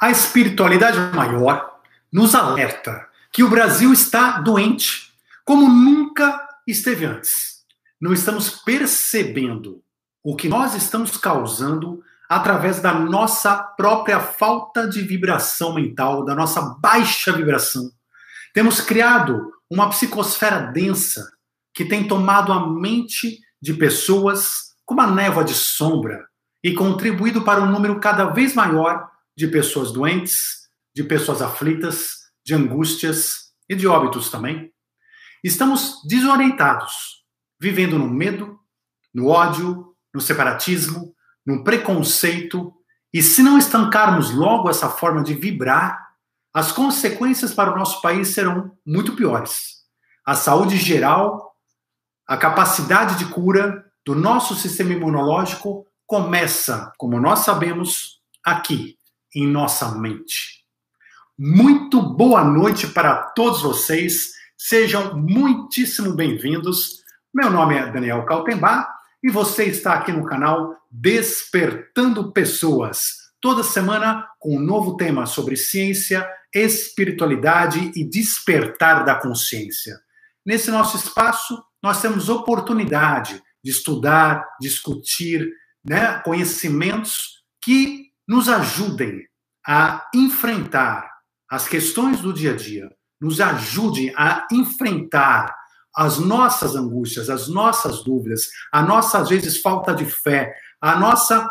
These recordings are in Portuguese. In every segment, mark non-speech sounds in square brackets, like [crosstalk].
A espiritualidade maior nos alerta que o Brasil está doente, como nunca esteve antes. Não estamos percebendo o que nós estamos causando através da nossa própria falta de vibração mental, da nossa baixa vibração. Temos criado uma psicosfera densa que tem tomado a mente de pessoas como a névoa de sombra e contribuído para um número cada vez maior de pessoas doentes, de pessoas aflitas, de angústias e de óbitos também. Estamos desorientados, vivendo no medo, no ódio, no separatismo, no preconceito, e se não estancarmos logo essa forma de vibrar, as consequências para o nosso país serão muito piores. A saúde geral, a capacidade de cura do nosso sistema imunológico começa, como nós sabemos, aqui, em nossa mente. Muito boa noite para todos vocês. Sejam muitíssimo bem-vindos. Meu nome é Daniel Kaltenbach e você está aqui no canal Despertando Pessoas. Toda semana com um novo tema sobre ciência, espiritualidade e despertar da consciência. Nesse nosso espaço, nós temos oportunidade de estudar, discutir né, conhecimentos que nos ajudem a enfrentar as questões do dia a dia, nos ajudem a enfrentar as nossas angústias, as nossas dúvidas, a nossa, às vezes, falta de fé, a nossa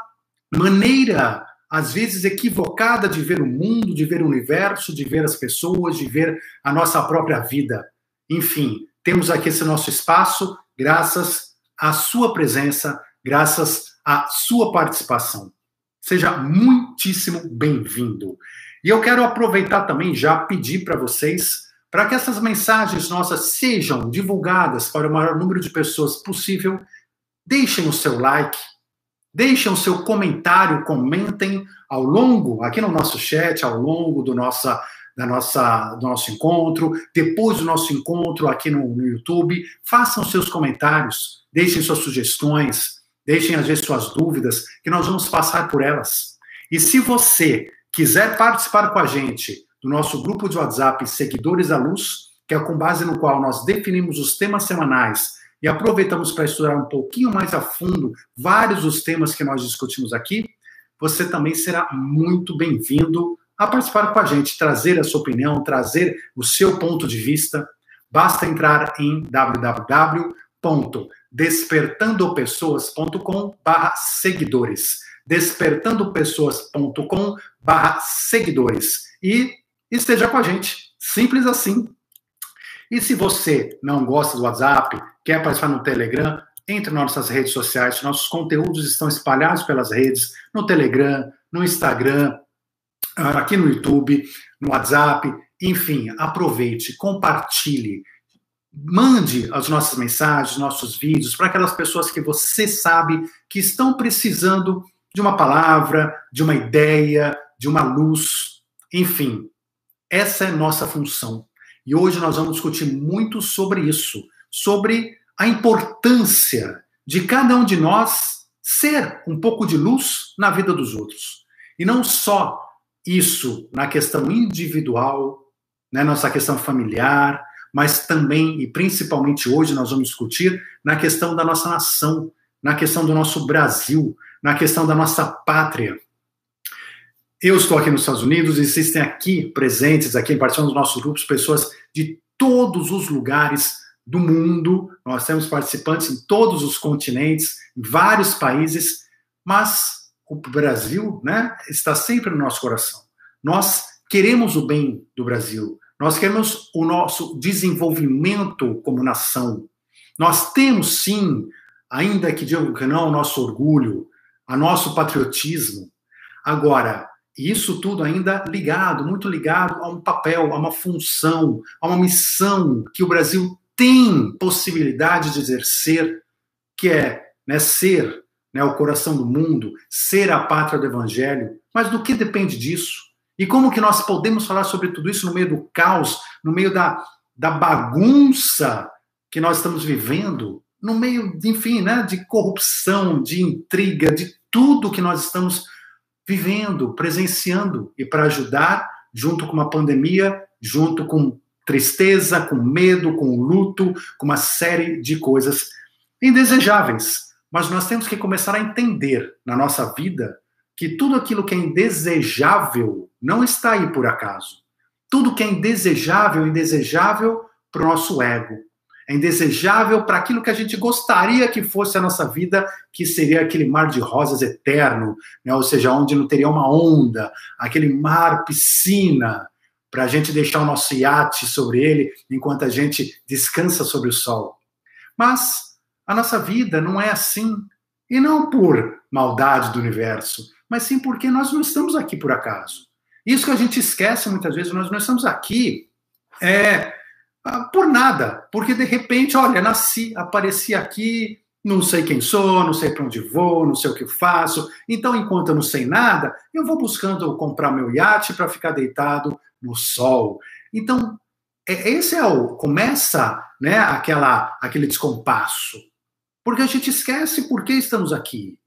maneira, às vezes, equivocada de ver o mundo, de ver o universo, de ver as pessoas, de ver a nossa própria vida. Enfim, temos aqui esse nosso espaço, graças à sua presença, graças à sua participação. Seja muitíssimo bem-vindo. E eu quero aproveitar também já pedir para vocês para que essas mensagens nossas sejam divulgadas para o maior número de pessoas possível, deixem o seu like, deixem o seu comentário, comentem ao longo, aqui no nosso chat, ao longo do, nossa, da nossa, do nosso encontro, depois do nosso encontro aqui no, no YouTube, façam seus comentários, deixem suas sugestões, deixem às vezes suas dúvidas, que nós vamos passar por elas. E se você quiser participar com a gente, do nosso grupo de WhatsApp Seguidores da Luz, que é com base no qual nós definimos os temas semanais e aproveitamos para estudar um pouquinho mais a fundo vários dos temas que nós discutimos aqui, você também será muito bem-vindo a participar com a gente, trazer a sua opinião, trazer o seu ponto de vista. Basta entrar em www.despertandopessoas.com/seguidores. despertandopessoas.com/seguidores. E esteja com a gente. Simples assim. E se você não gosta do WhatsApp, quer participar no Telegram, entre nossas redes sociais. Nossos conteúdos estão espalhados pelas redes, no Telegram, no Instagram, ah, aqui no YouTube, no WhatsApp. Enfim, aproveite, compartilhe, mande as nossas mensagens, nossos vídeos para aquelas pessoas que você sabe que estão precisando de uma palavra, de uma ideia, de uma luz. Enfim, essa é nossa função. E hoje nós vamos discutir muito sobre isso, sobre a importância de cada um de nós ser um pouco de luz na vida dos outros. E não só isso na questão individual, né, nossa questão familiar, mas também e principalmente hoje nós vamos discutir na questão da nossa nação, na questão do nosso Brasil, na questão da nossa pátria. Eu estou aqui nos Estados Unidos e existem aqui presentes, aqui participando dos nossos grupos, pessoas de todos os lugares do mundo. Nós temos participantes em todos os continentes, em vários países, mas o Brasil né, está sempre no nosso coração. Nós queremos o bem do Brasil, nós queremos o nosso desenvolvimento como nação. Nós temos sim, ainda que digo que não, o nosso orgulho, o nosso patriotismo. Agora, isso tudo ainda ligado, muito ligado a um papel, a uma função, a uma missão que o Brasil tem possibilidade de exercer, que é né, ser né, o coração do mundo, ser a pátria do evangelho. Mas do que depende disso? E como que nós podemos falar sobre tudo isso no meio do caos, no meio da, da bagunça que nós estamos vivendo, no meio, enfim, né, de corrupção, de intriga, de tudo que nós estamos vivendo, presenciando e para ajudar, junto com uma pandemia, junto com tristeza, com medo, com luto, com uma série de coisas indesejáveis. Mas nós temos que começar a entender na nossa vida que tudo aquilo que é indesejável não está aí por acaso. Tudo que é indesejável, indesejável para o nosso ego. É indesejável para aquilo que a gente gostaria que fosse a nossa vida, que seria aquele mar de rosas eterno, né? ou seja, onde não teria uma onda, aquele mar piscina, para a gente deixar o nosso iate sobre ele enquanto a gente descansa sobre o sol. Mas a nossa vida não é assim, e não por maldade do universo, mas sim porque nós não estamos aqui por acaso. Isso que a gente esquece muitas vezes, nós não estamos aqui é, ah, por nada, porque de repente, olha, nasci, apareci aqui, não sei quem sou, não sei para onde vou, não sei o que faço. Então, enquanto eu não sei nada, eu vou buscando comprar meu iate para ficar deitado no sol. Então, é, esse é o começa, né, aquela aquele descompasso. Porque a gente esquece por que estamos aqui.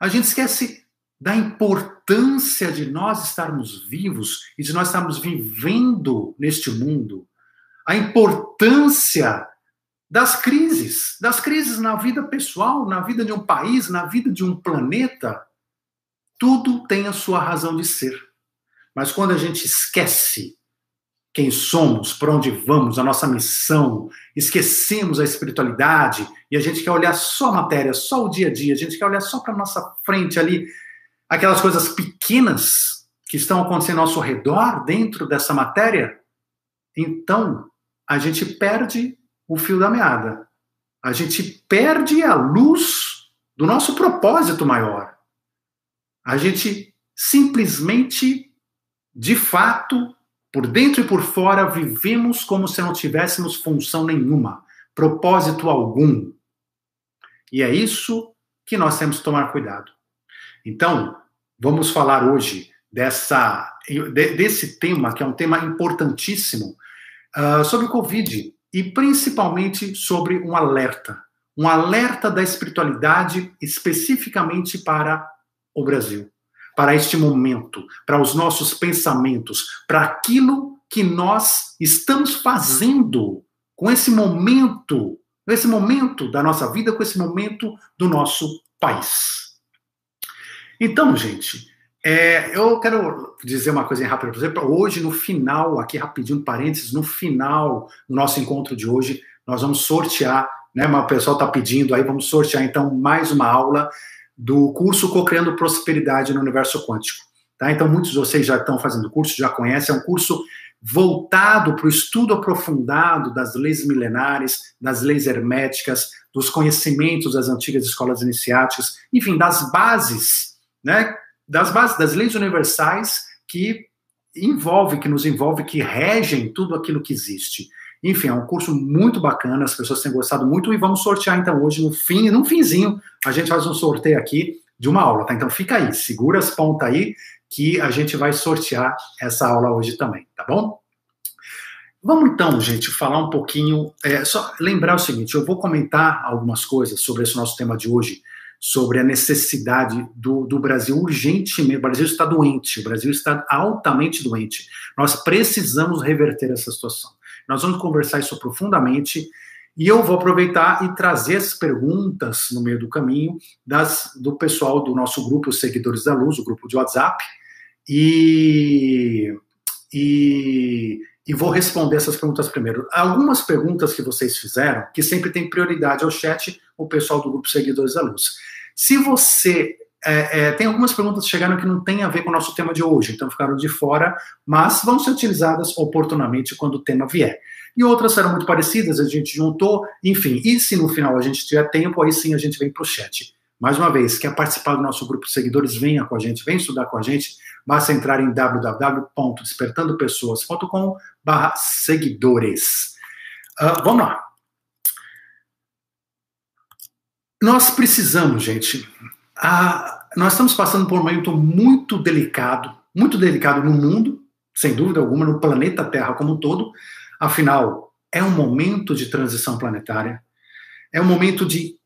A gente esquece da importância de nós estarmos vivos e de nós estarmos vivendo neste mundo, a importância das crises, das crises na vida pessoal, na vida de um país, na vida de um planeta, tudo tem a sua razão de ser. Mas quando a gente esquece quem somos, para onde vamos, a nossa missão, esquecemos a espiritualidade e a gente quer olhar só a matéria, só o dia a dia, a gente quer olhar só para nossa frente ali, aquelas coisas pequenas que estão acontecendo ao nosso redor dentro dessa matéria, então a gente perde o fio da meada. A gente perde a luz do nosso propósito maior. A gente simplesmente, de fato, por dentro e por fora, vivemos como se não tivéssemos função nenhuma, propósito algum. E é isso que nós temos que tomar cuidado. Então, vamos falar hoje dessa, desse tema, que é um tema importantíssimo, uh, sobre o Covid e principalmente sobre um alerta. Um alerta da espiritualidade especificamente para o Brasil, para este momento, para os nossos pensamentos, para aquilo que nós estamos fazendo com esse momento, com esse momento da nossa vida, com esse momento do nosso país. Então, gente, é, eu quero dizer uma coisa rápida, por exemplo, hoje no final, aqui rapidinho, parênteses, no final do nosso encontro de hoje, nós vamos sortear, né, o pessoal está pedindo aí, vamos sortear então mais uma aula do curso Co-Criando Prosperidade no Universo Quântico. Tá? Então, muitos de vocês já estão fazendo o curso, já conhecem, é um curso voltado para o estudo aprofundado das leis milenares, das leis herméticas, dos conhecimentos das antigas escolas iniciáticas, enfim, das bases né, das bases das leis universais que envolve, que nos envolve, que regem tudo aquilo que existe. Enfim, é um curso muito bacana, as pessoas têm gostado muito e vamos sortear então hoje no fim, no finzinho, a gente faz um sorteio aqui de uma aula, tá? Então fica aí, segura as pontas aí que a gente vai sortear essa aula hoje também, tá bom? Vamos então, gente, falar um pouquinho, é, só lembrar o seguinte, eu vou comentar algumas coisas sobre esse nosso tema de hoje, sobre a necessidade do, do Brasil urgentemente. O Brasil está doente, o Brasil está altamente doente. Nós precisamos reverter essa situação. Nós vamos conversar isso profundamente. E eu vou aproveitar e trazer as perguntas no meio do caminho das, do pessoal do nosso grupo, Seguidores da Luz, o grupo de WhatsApp, e, e, e vou responder essas perguntas primeiro. Algumas perguntas que vocês fizeram, que sempre tem prioridade ao chat, o pessoal do grupo Seguidores da Luz. Se você. É, é, tem algumas perguntas que chegaram que não tem a ver com o nosso tema de hoje, então ficaram de fora, mas vão ser utilizadas oportunamente quando o tema vier. E outras serão muito parecidas, a gente juntou, enfim. E se no final a gente tiver tempo, aí sim a gente vem para o chat. Mais uma vez, quer participar do nosso grupo de seguidores, venha com a gente, vem estudar com a gente. Basta entrar em www.despertandopessoas.com seguidores. Uh, vamos lá. Nós precisamos, gente. A, nós estamos passando por um momento muito delicado, muito delicado no mundo, sem dúvida alguma, no planeta Terra como um todo. Afinal, é um momento de transição planetária, é um momento de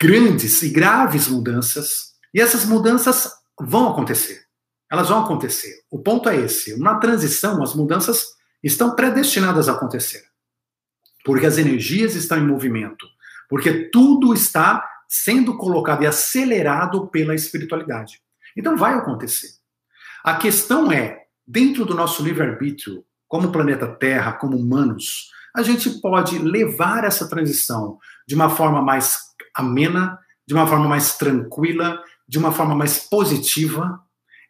grandes e graves mudanças, e essas mudanças vão acontecer. Elas vão acontecer. O ponto é esse. Na transição, as mudanças estão predestinadas a acontecer. Porque as energias estão em movimento. Porque tudo está sendo colocado e acelerado pela espiritualidade. Então vai acontecer. A questão é, dentro do nosso livre-arbítrio, como planeta Terra, como humanos, a gente pode levar essa transição de uma forma mais amena, de uma forma mais tranquila, de uma forma mais positiva,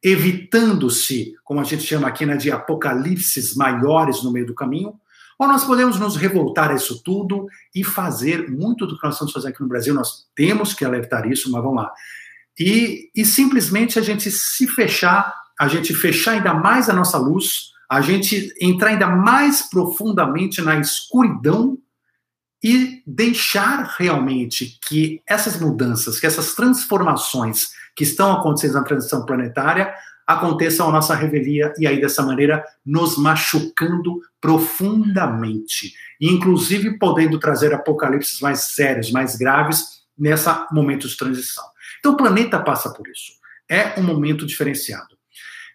evitando-se, como a gente chama aqui, né, de apocalipses maiores no meio do caminho, ou nós podemos nos revoltar a isso tudo e fazer muito do que nós estamos fazendo aqui no Brasil, nós temos que alertar isso, mas vamos lá. E, e simplesmente a gente se fechar, a gente fechar ainda mais a nossa luz, a gente entrar ainda mais profundamente na escuridão e deixar realmente que essas mudanças, que essas transformações que estão acontecendo na transição planetária aconteçam a nossa revelia e aí dessa maneira nos machucando profundamente, inclusive podendo trazer apocalipses mais sérios, mais graves nessa momento de transição. Então o planeta passa por isso. É um momento diferenciado.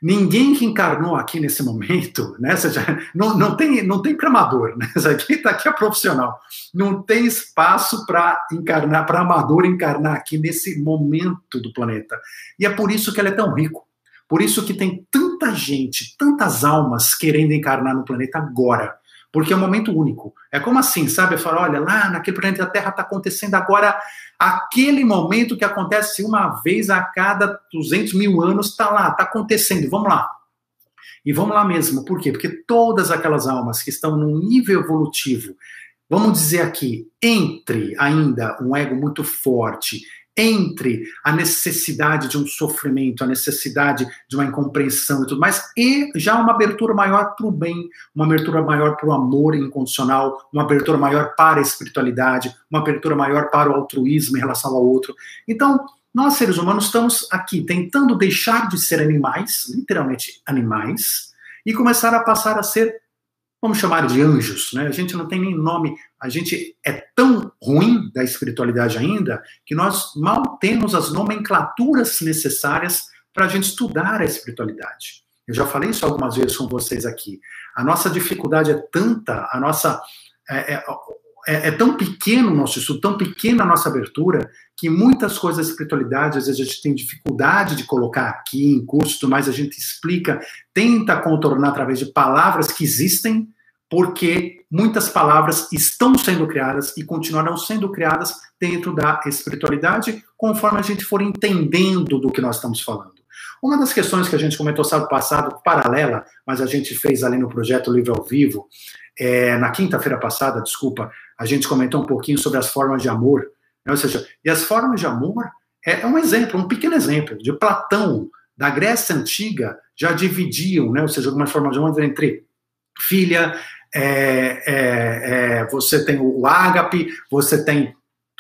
Ninguém que encarnou aqui nesse momento, [laughs] né? Seja, não, não, tem, não tem cramador, né? Aqui está aqui é profissional. Não tem espaço para encarnar, para amador encarnar aqui nesse momento do planeta. E é por isso que ele é tão rico. Por isso que tem tanta gente, tantas almas querendo encarnar no planeta agora. Porque é um momento único. É como assim, sabe? Eu falo, olha, lá naquele planeta Terra está acontecendo agora Aquele momento que acontece uma vez a cada 200 mil anos está lá, está acontecendo. Vamos lá. E vamos lá mesmo. Por quê? Porque todas aquelas almas que estão num nível evolutivo, vamos dizer aqui, entre ainda um ego muito forte entre a necessidade de um sofrimento, a necessidade de uma incompreensão e tudo mais, e já uma abertura maior para o bem, uma abertura maior para o amor incondicional, uma abertura maior para a espiritualidade, uma abertura maior para o altruísmo em relação ao outro. Então, nós seres humanos estamos aqui tentando deixar de ser animais, literalmente animais, e começar a passar a ser vamos chamar de anjos, né? A gente não tem nem nome, a gente é tão ruim da espiritualidade ainda que nós mal temos as nomenclaturas necessárias para a gente estudar a espiritualidade. Eu já falei isso algumas vezes com vocês aqui. A nossa dificuldade é tanta, a nossa é, é, é, é tão pequeno o nosso estudo, tão pequena a nossa abertura, que muitas coisas da espiritualidade, às vezes a gente tem dificuldade de colocar aqui em curso, mas a gente explica, tenta contornar através de palavras que existem, porque muitas palavras estão sendo criadas e continuarão sendo criadas dentro da espiritualidade, conforme a gente for entendendo do que nós estamos falando. Uma das questões que a gente comentou sábado passado, paralela, mas a gente fez ali no projeto Livre ao Vivo, é, na quinta-feira passada, desculpa, a gente comentou um pouquinho sobre as formas de amor ou seja, e as formas de amor é, é um exemplo, um pequeno exemplo de Platão, da Grécia Antiga, já dividiam, né? ou seja, algumas formas de amor entre filha, é, é, é, você tem o ágape, você tem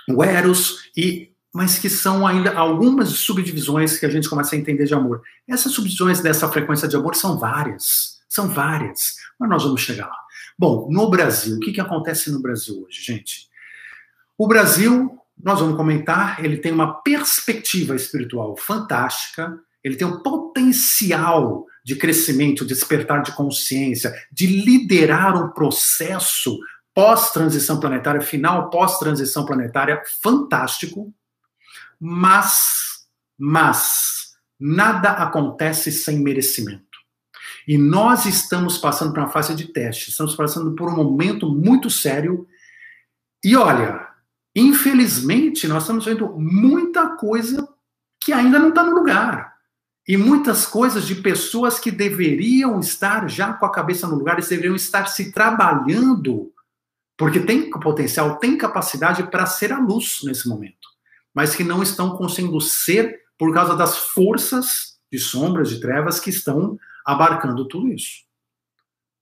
o eros, e, mas que são ainda algumas subdivisões que a gente começa a entender de amor. Essas subdivisões dessa frequência de amor são várias, são várias, mas nós vamos chegar lá. Bom, no Brasil, o que, que acontece no Brasil hoje, gente? O Brasil nós vamos comentar, ele tem uma perspectiva espiritual fantástica, ele tem um potencial de crescimento, de despertar de consciência, de liderar um processo pós-transição planetária, final pós-transição planetária fantástico, mas, mas, nada acontece sem merecimento. E nós estamos passando por uma fase de teste, estamos passando por um momento muito sério. E olha, Infelizmente, nós estamos vendo muita coisa que ainda não está no lugar. E muitas coisas de pessoas que deveriam estar já com a cabeça no lugar, eles deveriam estar se trabalhando, porque tem potencial, tem capacidade para ser a luz nesse momento, mas que não estão conseguindo ser por causa das forças de sombras, de trevas que estão abarcando tudo isso.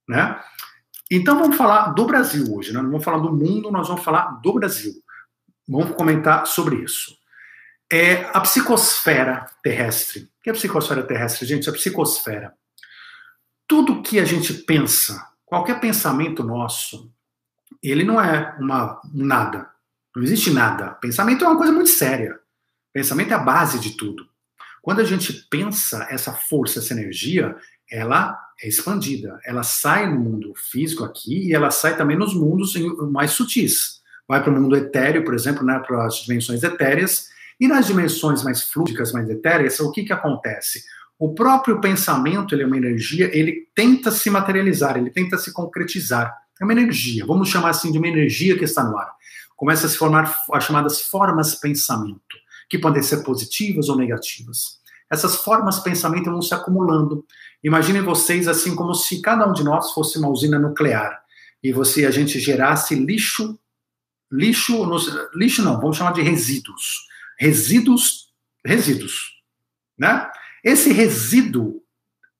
Né? Então vamos falar do Brasil hoje, né? não vamos falar do mundo, nós vamos falar do Brasil. Vamos comentar sobre isso. É a psicosfera terrestre. O que é a psicosfera terrestre, gente? A psicosfera. Tudo que a gente pensa, qualquer pensamento nosso, ele não é uma nada. Não existe nada. Pensamento é uma coisa muito séria. Pensamento é a base de tudo. Quando a gente pensa essa força, essa energia, ela é expandida. Ela sai no mundo físico aqui e ela sai também nos mundos mais sutis. Vai para o mundo etéreo, por exemplo, né, para as dimensões etéreas. E nas dimensões mais fluídicas, mais etéreas, o que, que acontece? O próprio pensamento, ele é uma energia, ele tenta se materializar, ele tenta se concretizar. É uma energia, vamos chamar assim de uma energia que está no ar. Começa a se formar as chamadas formas pensamento, que podem ser positivas ou negativas. Essas formas pensamento vão se acumulando. Imaginem vocês assim como se cada um de nós fosse uma usina nuclear e você a gente gerasse lixo, lixo, lixo não, vamos chamar de resíduos, resíduos, resíduos, né? Esse resíduo,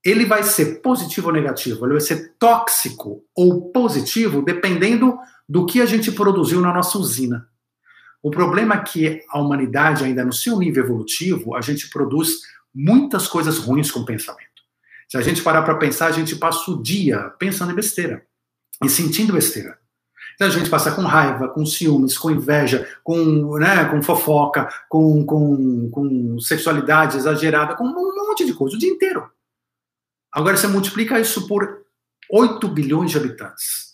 ele vai ser positivo ou negativo, ele vai ser tóxico ou positivo, dependendo do que a gente produziu na nossa usina. O problema é que a humanidade, ainda no seu nível evolutivo, a gente produz muitas coisas ruins com o pensamento. Se a gente parar para pensar, a gente passa o dia pensando em besteira e sentindo besteira. Então a gente passa com raiva, com ciúmes, com inveja, com, né, com fofoca, com, com, com sexualidade exagerada, com um monte de coisa o dia inteiro. Agora você multiplica isso por 8 bilhões de habitantes.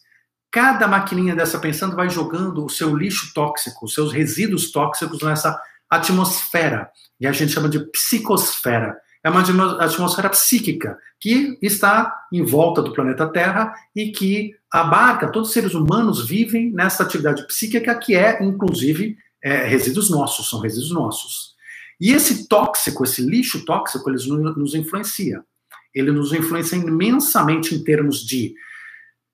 Cada maquininha dessa pensando vai jogando o seu lixo tóxico, os seus resíduos tóxicos nessa atmosfera. E a gente chama de psicosfera é uma atmosfera psíquica que está em volta do planeta Terra e que abarca, todos os seres humanos vivem nessa atividade psíquica que é, inclusive, é, resíduos nossos, são resíduos nossos. E esse tóxico, esse lixo tóxico, ele nos influencia. Ele nos influencia imensamente em termos de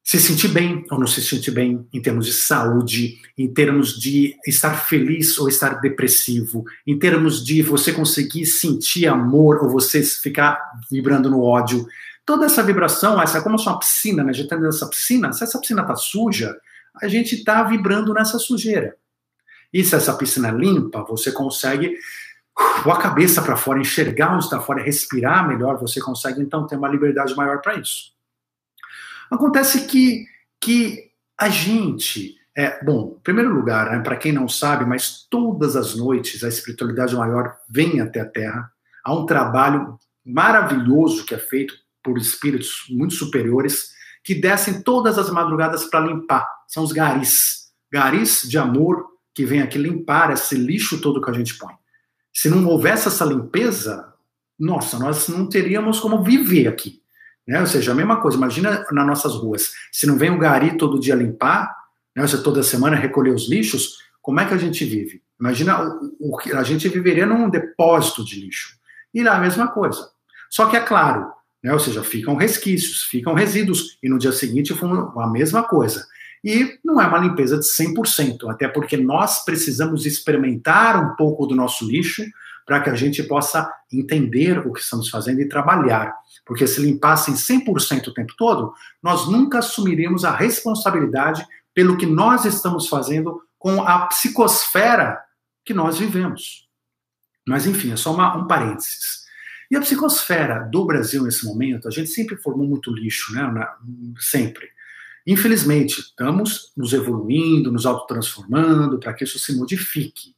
se sentir bem ou não se sentir bem em termos de saúde, em termos de estar feliz ou estar depressivo, em termos de você conseguir sentir amor ou você ficar vibrando no ódio. Toda essa vibração, essa como se uma piscina, né? A gente dentro dessa piscina, se essa piscina está suja, a gente está vibrando nessa sujeira. E se essa piscina é limpa, você consegue com a cabeça para fora, enxergar onde está fora, respirar melhor, você consegue então ter uma liberdade maior para isso. Acontece que, que a gente. É, bom, em primeiro lugar, né, para quem não sabe, mas todas as noites a espiritualidade maior vem até a Terra. Há um trabalho maravilhoso que é feito por espíritos muito superiores que descem todas as madrugadas para limpar. São os garis. Garis de amor que vem aqui limpar esse lixo todo que a gente põe. Se não houvesse essa limpeza, nossa, nós não teríamos como viver aqui. Né? Ou seja, a mesma coisa, imagina nas nossas ruas, se não vem o gari todo dia limpar, né? ou seja, toda semana recolher os lixos, como é que a gente vive? Imagina, o, a gente viveria num depósito de lixo. E lá a mesma coisa. Só que é claro, né? ou seja, ficam resquícios, ficam resíduos, e no dia seguinte a mesma coisa. E não é uma limpeza de 100%, até porque nós precisamos experimentar um pouco do nosso lixo para que a gente possa entender o que estamos fazendo e trabalhar. Porque se limpassem 100% o tempo todo, nós nunca assumiríamos a responsabilidade pelo que nós estamos fazendo com a psicosfera que nós vivemos. Mas, enfim, é só uma, um parênteses. E a psicosfera do Brasil nesse momento, a gente sempre formou muito lixo, né? Sempre. Infelizmente, estamos nos evoluindo, nos autotransformando para que isso se modifique.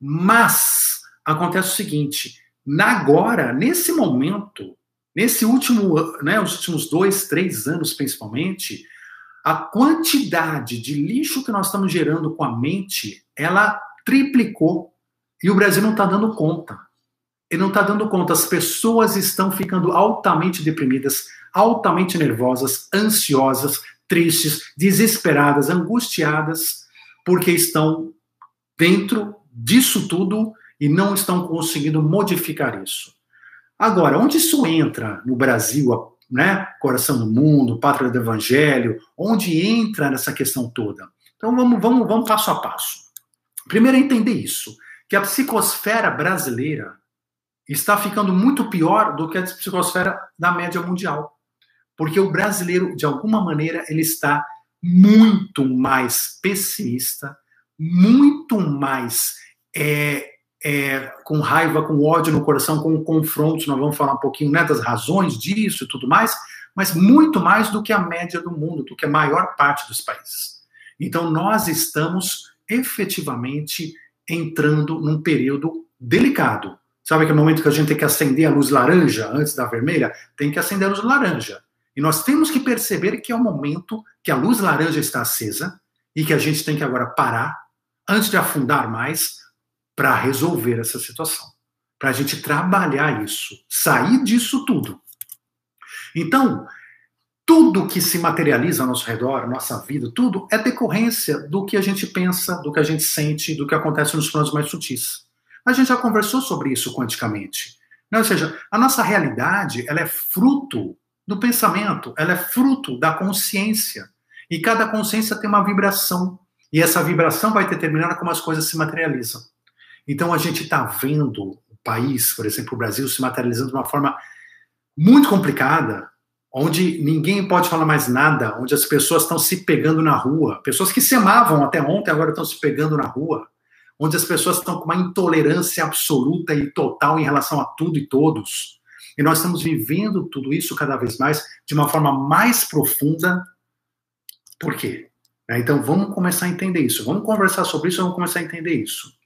Mas acontece o seguinte: agora, nesse momento, Nesse último, né, os últimos dois, três anos principalmente, a quantidade de lixo que nós estamos gerando com a mente, ela triplicou e o Brasil não está dando conta. Ele não está dando conta. As pessoas estão ficando altamente deprimidas, altamente nervosas, ansiosas, tristes, desesperadas, angustiadas, porque estão dentro disso tudo e não estão conseguindo modificar isso. Agora, onde isso entra no Brasil, né? Coração do mundo, pátria do evangelho, onde entra nessa questão toda? Então vamos, vamos, vamos passo a passo. Primeiro é entender isso, que a psicosfera brasileira está ficando muito pior do que a psicosfera da média mundial. Porque o brasileiro, de alguma maneira, ele está muito mais pessimista, muito mais é, é, com raiva, com ódio no coração, com confrontos, nós vamos falar um pouquinho né, das razões disso e tudo mais, mas muito mais do que a média do mundo, do que a maior parte dos países. Então, nós estamos efetivamente entrando num período delicado. Sabe aquele momento que a gente tem que acender a luz laranja antes da vermelha? Tem que acender a luz laranja. E nós temos que perceber que é o momento que a luz laranja está acesa e que a gente tem que agora parar, antes de afundar mais, para resolver essa situação. Para a gente trabalhar isso, sair disso tudo. Então, tudo que se materializa ao nosso redor, nossa vida, tudo é decorrência do que a gente pensa, do que a gente sente, do que acontece nos planos mais sutis. A gente já conversou sobre isso quanticamente. Né? Ou seja, a nossa realidade ela é fruto do pensamento, ela é fruto da consciência. E cada consciência tem uma vibração. E essa vibração vai determinar como as coisas se materializam. Então a gente está vendo o país, por exemplo, o Brasil, se materializando de uma forma muito complicada, onde ninguém pode falar mais nada, onde as pessoas estão se pegando na rua, pessoas que se amavam até ontem agora estão se pegando na rua, onde as pessoas estão com uma intolerância absoluta e total em relação a tudo e todos. E nós estamos vivendo tudo isso cada vez mais de uma forma mais profunda. Por quê? Então vamos começar a entender isso, vamos conversar sobre isso, vamos começar a entender isso.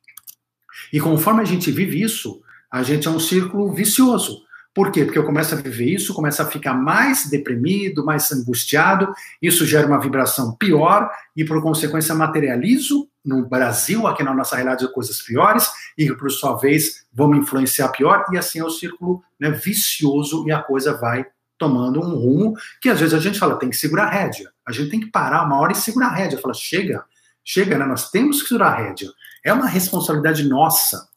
E conforme a gente vive isso, a gente é um círculo vicioso. Por quê? Porque eu começo a viver isso, começo a ficar mais deprimido, mais angustiado, isso gera uma vibração pior e, por consequência, materializo no Brasil, aqui na nossa realidade, coisas piores e, por sua vez, vão me influenciar pior e assim é o círculo né, vicioso e a coisa vai tomando um rumo que às vezes a gente fala, tem que segurar a rédea. A gente tem que parar uma hora e segurar a rédea. Fala, chega, chega, né? Nós temos que segurar a rédea. É uma responsabilidade nossa.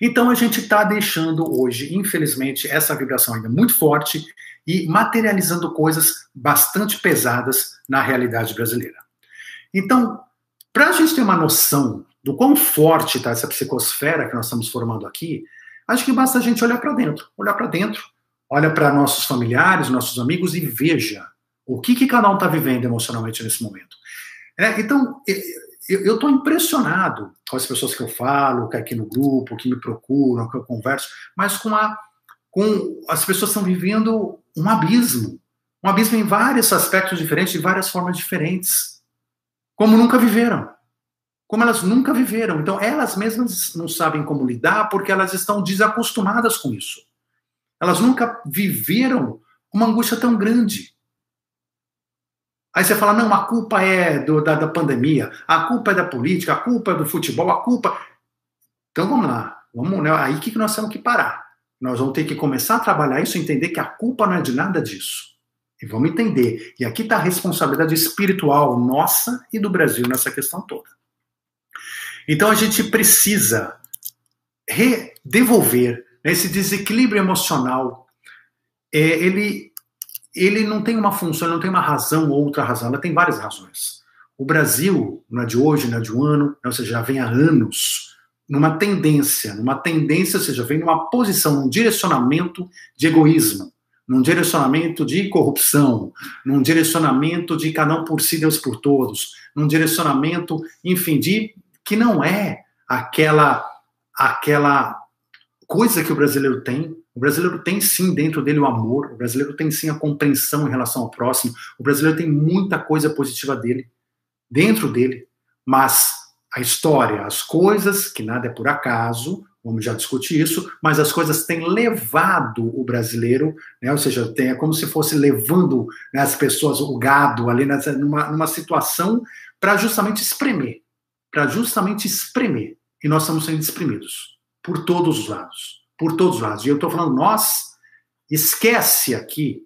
Então a gente está deixando hoje, infelizmente, essa vibração ainda muito forte e materializando coisas bastante pesadas na realidade brasileira. Então, para a gente ter uma noção do quão forte está essa psicosfera que nós estamos formando aqui, acho que basta a gente olhar para dentro, olhar para dentro, olha para nossos familiares, nossos amigos e veja o que, que cada um está vivendo emocionalmente nesse momento. É, então, eu estou impressionado com as pessoas que eu falo, que aqui no grupo, que me procuram, que eu converso, mas com, a, com as pessoas estão vivendo um abismo. Um abismo em vários aspectos diferentes, de várias formas diferentes. Como nunca viveram. Como elas nunca viveram. Então, elas mesmas não sabem como lidar porque elas estão desacostumadas com isso. Elas nunca viveram uma angústia tão grande. Aí você fala, não, a culpa é do, da, da pandemia, a culpa é da política, a culpa é do futebol, a culpa. Então vamos lá, vamos, né? aí que nós temos que parar. Nós vamos ter que começar a trabalhar isso, entender que a culpa não é de nada disso. E vamos entender. E aqui está a responsabilidade espiritual nossa e do Brasil nessa questão toda. Então a gente precisa devolver né, esse desequilíbrio emocional. É, ele ele não tem uma função, não tem uma razão ou outra razão, ela tem várias razões. O Brasil, não é de hoje, não é de um ano, né, ou seja, já vem há anos numa tendência, numa tendência, ou seja, vem numa posição, num direcionamento de egoísmo, num direcionamento de corrupção, num direcionamento de cada um por si, Deus por todos, num direcionamento, enfim, de que não é aquela aquela coisa que o brasileiro tem o brasileiro tem sim dentro dele o amor, o brasileiro tem sim a compreensão em relação ao próximo, o brasileiro tem muita coisa positiva dele, dentro dele, mas a história, as coisas, que nada é por acaso, vamos já discutir isso, mas as coisas têm levado o brasileiro, né, ou seja, tem, é como se fosse levando né, as pessoas, o gado ali nessa, numa, numa situação para justamente espremer, para justamente espremer. E nós estamos sendo espremidos por todos os lados por todos os lados. E eu estou falando nós, esquece aqui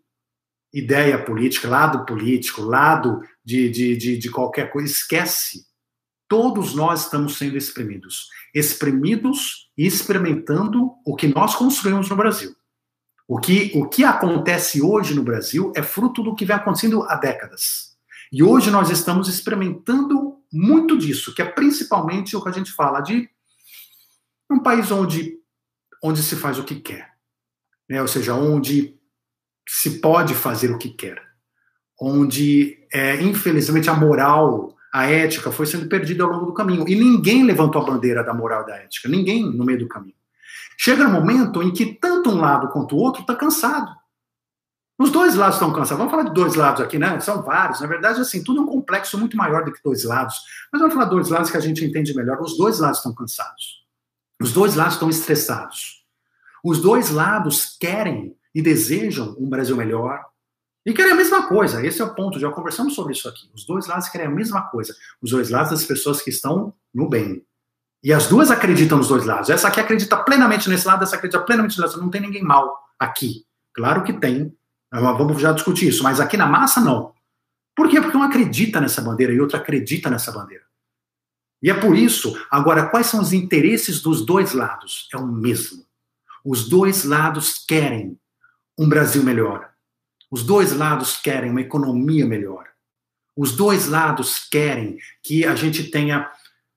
ideia política, lado político, lado de, de, de, de qualquer coisa, esquece. Todos nós estamos sendo exprimidos. Exprimidos e experimentando o que nós construímos no Brasil. O que, o que acontece hoje no Brasil é fruto do que vem acontecendo há décadas. E hoje nós estamos experimentando muito disso, que é principalmente o que a gente fala de um país onde onde se faz o que quer, né? ou seja, onde se pode fazer o que quer, onde, é, infelizmente, a moral, a ética foi sendo perdida ao longo do caminho. E ninguém levantou a bandeira da moral e da ética, ninguém no meio do caminho. Chega um momento em que tanto um lado quanto o outro está cansado. Os dois lados estão cansados. Vamos falar de dois lados aqui, né? São vários. Na verdade, assim, tudo é um complexo muito maior do que dois lados. Mas vamos falar de dois lados que a gente entende melhor. Os dois lados estão cansados. Os dois lados estão estressados. Os dois lados querem e desejam um Brasil melhor. E querem a mesma coisa. Esse é o ponto. Já conversamos sobre isso aqui. Os dois lados querem a mesma coisa. Os dois lados das pessoas que estão no bem. E as duas acreditam nos dois lados. Essa aqui acredita plenamente nesse lado, essa acredita plenamente nesse lado. Não tem ninguém mal aqui. Claro que tem. Vamos já discutir isso. Mas aqui na massa, não. Por quê? Porque um acredita nessa bandeira e outro acredita nessa bandeira. E é por isso, agora, quais são os interesses dos dois lados? É o mesmo. Os dois lados querem um Brasil melhor. Os dois lados querem uma economia melhor. Os dois lados querem que a gente tenha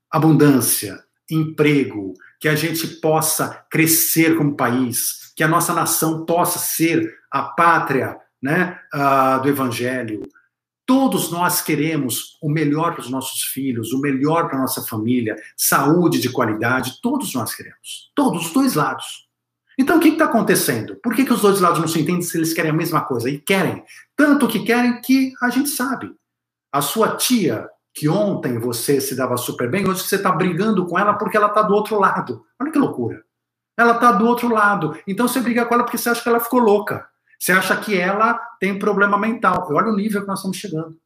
abundância, emprego, que a gente possa crescer como país, que a nossa nação possa ser a pátria né, uh, do Evangelho, Todos nós queremos o melhor para os nossos filhos, o melhor para a nossa família, saúde de qualidade, todos nós queremos. Todos, os dois lados. Então, o que está acontecendo? Por que, que os dois lados não se entendem se eles querem a mesma coisa? E querem. Tanto que querem que a gente sabe. A sua tia, que ontem você se dava super bem, hoje você está brigando com ela porque ela está do outro lado. Olha que loucura. Ela está do outro lado. Então você briga com ela porque você acha que ela ficou louca. Você acha que ela tem problema mental. Olha o nível que nós estamos chegando.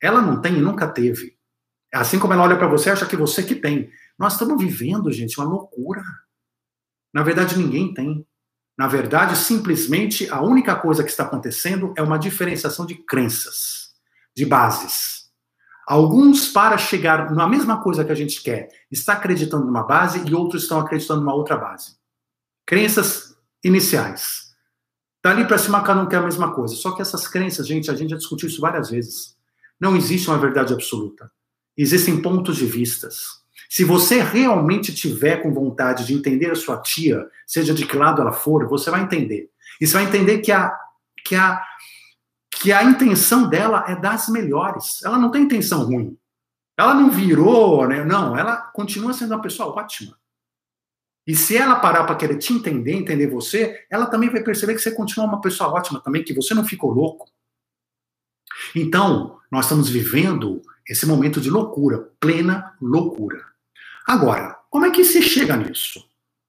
Ela não tem e nunca teve. Assim como ela olha para você, acha que você que tem. Nós estamos vivendo, gente, uma loucura. Na verdade, ninguém tem. Na verdade, simplesmente a única coisa que está acontecendo é uma diferenciação de crenças, de bases. Alguns, para chegar na mesma coisa que a gente quer, está acreditando numa base e outros estão acreditando numa outra base. Crenças iniciais. Dali para cima, cada um quer a mesma coisa. Só que essas crenças, gente, a gente já discutiu isso várias vezes. Não existe uma verdade absoluta. Existem pontos de vistas. Se você realmente tiver com vontade de entender a sua tia, seja de que lado ela for, você vai entender. E você vai entender que a, que a, que a intenção dela é das melhores. Ela não tem intenção ruim. Ela não virou, né? Não, ela continua sendo uma pessoa ótima. E se ela parar para querer te entender, entender você, ela também vai perceber que você continua uma pessoa ótima também, que você não ficou louco. Então, nós estamos vivendo esse momento de loucura, plena loucura. Agora, como é que se chega nisso?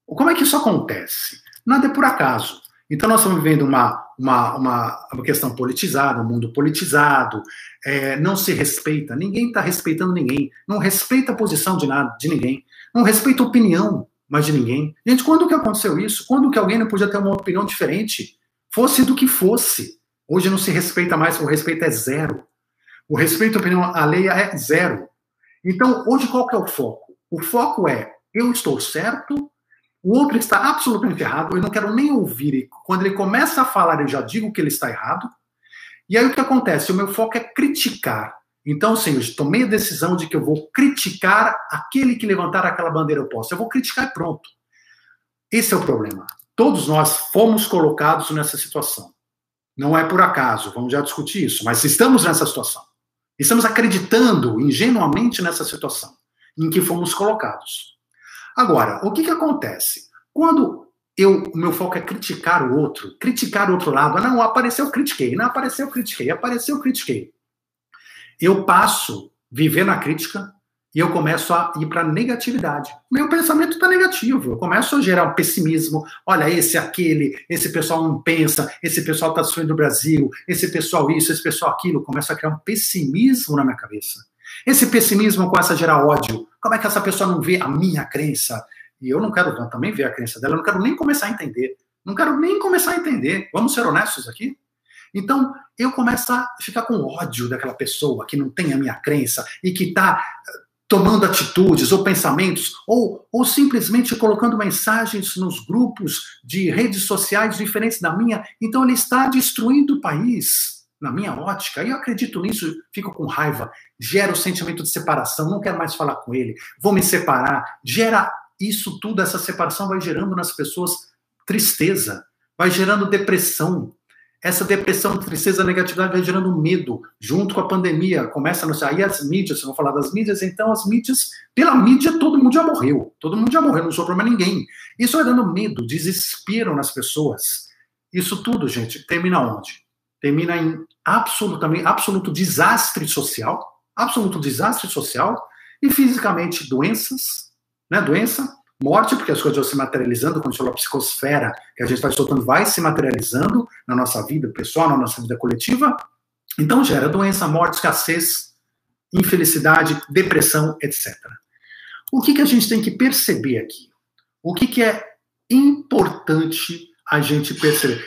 Como é que isso acontece? Nada é por acaso. Então, nós estamos vivendo uma, uma, uma, uma questão politizada, um mundo politizado, é, não se respeita, ninguém está respeitando ninguém, não respeita a posição de, nada, de ninguém, não respeita a opinião mais de ninguém. Gente, quando que aconteceu isso? Quando que alguém não podia ter uma opinião diferente? Fosse do que fosse. Hoje não se respeita mais, o respeito é zero. O respeito à opinião alheia é zero. Então, hoje qual que é o foco? O foco é, eu estou certo, o outro está absolutamente errado, eu não quero nem ouvir. E quando ele começa a falar, eu já digo que ele está errado. E aí o que acontece? O meu foco é criticar. Então, sim, eu tomei a decisão de que eu vou criticar aquele que levantar aquela bandeira oposta. Eu vou criticar e pronto. Esse é o problema. Todos nós fomos colocados nessa situação. Não é por acaso, vamos já discutir isso, mas estamos nessa situação. Estamos acreditando ingenuamente nessa situação em que fomos colocados. Agora, o que, que acontece? Quando eu, o meu foco é criticar o outro, criticar o outro lado, ah, não, apareceu, critiquei, não apareceu, critiquei, apareceu, critiquei eu passo viver na crítica e eu começo a ir para negatividade. Meu pensamento está negativo. Eu começo a gerar um pessimismo. Olha, esse, aquele, esse pessoal não pensa, esse pessoal está destruindo o Brasil, esse pessoal isso, esse pessoal aquilo. Começo a criar um pessimismo na minha cabeça. Esse pessimismo começa a gerar ódio. Como é que essa pessoa não vê a minha crença? E eu não quero também ver a crença dela, eu não quero nem começar a entender. Não quero nem começar a entender. Vamos ser honestos aqui? Então, eu começo a ficar com ódio daquela pessoa que não tem a minha crença e que está eh, tomando atitudes ou pensamentos, ou, ou simplesmente colocando mensagens nos grupos de redes sociais diferentes da minha. Então, ele está destruindo o país, na minha ótica. E eu acredito nisso, fico com raiva, gera o sentimento de separação, não quero mais falar com ele, vou me separar. Gera isso tudo, essa separação vai gerando nas pessoas tristeza, vai gerando depressão, essa depressão, tristeza, negatividade vai gerando medo, junto com a pandemia. Começa a aí as mídias, não falar das mídias, então as mídias, pela mídia, todo mundo já morreu. Todo mundo já morreu, não sobrou mais ninguém. Isso vai dando medo, desespero nas pessoas. Isso tudo, gente, termina onde? Termina em absolutamente, absoluto desastre social, absoluto desastre social, e fisicamente doenças, né? Doença, Morte, porque as coisas vão se materializando, quando a gente fala psicosfera, que a gente vai soltando, vai se materializando na nossa vida pessoal, na nossa vida coletiva. Então gera doença, morte, escassez, infelicidade, depressão, etc. O que, que a gente tem que perceber aqui? O que, que é importante a gente perceber?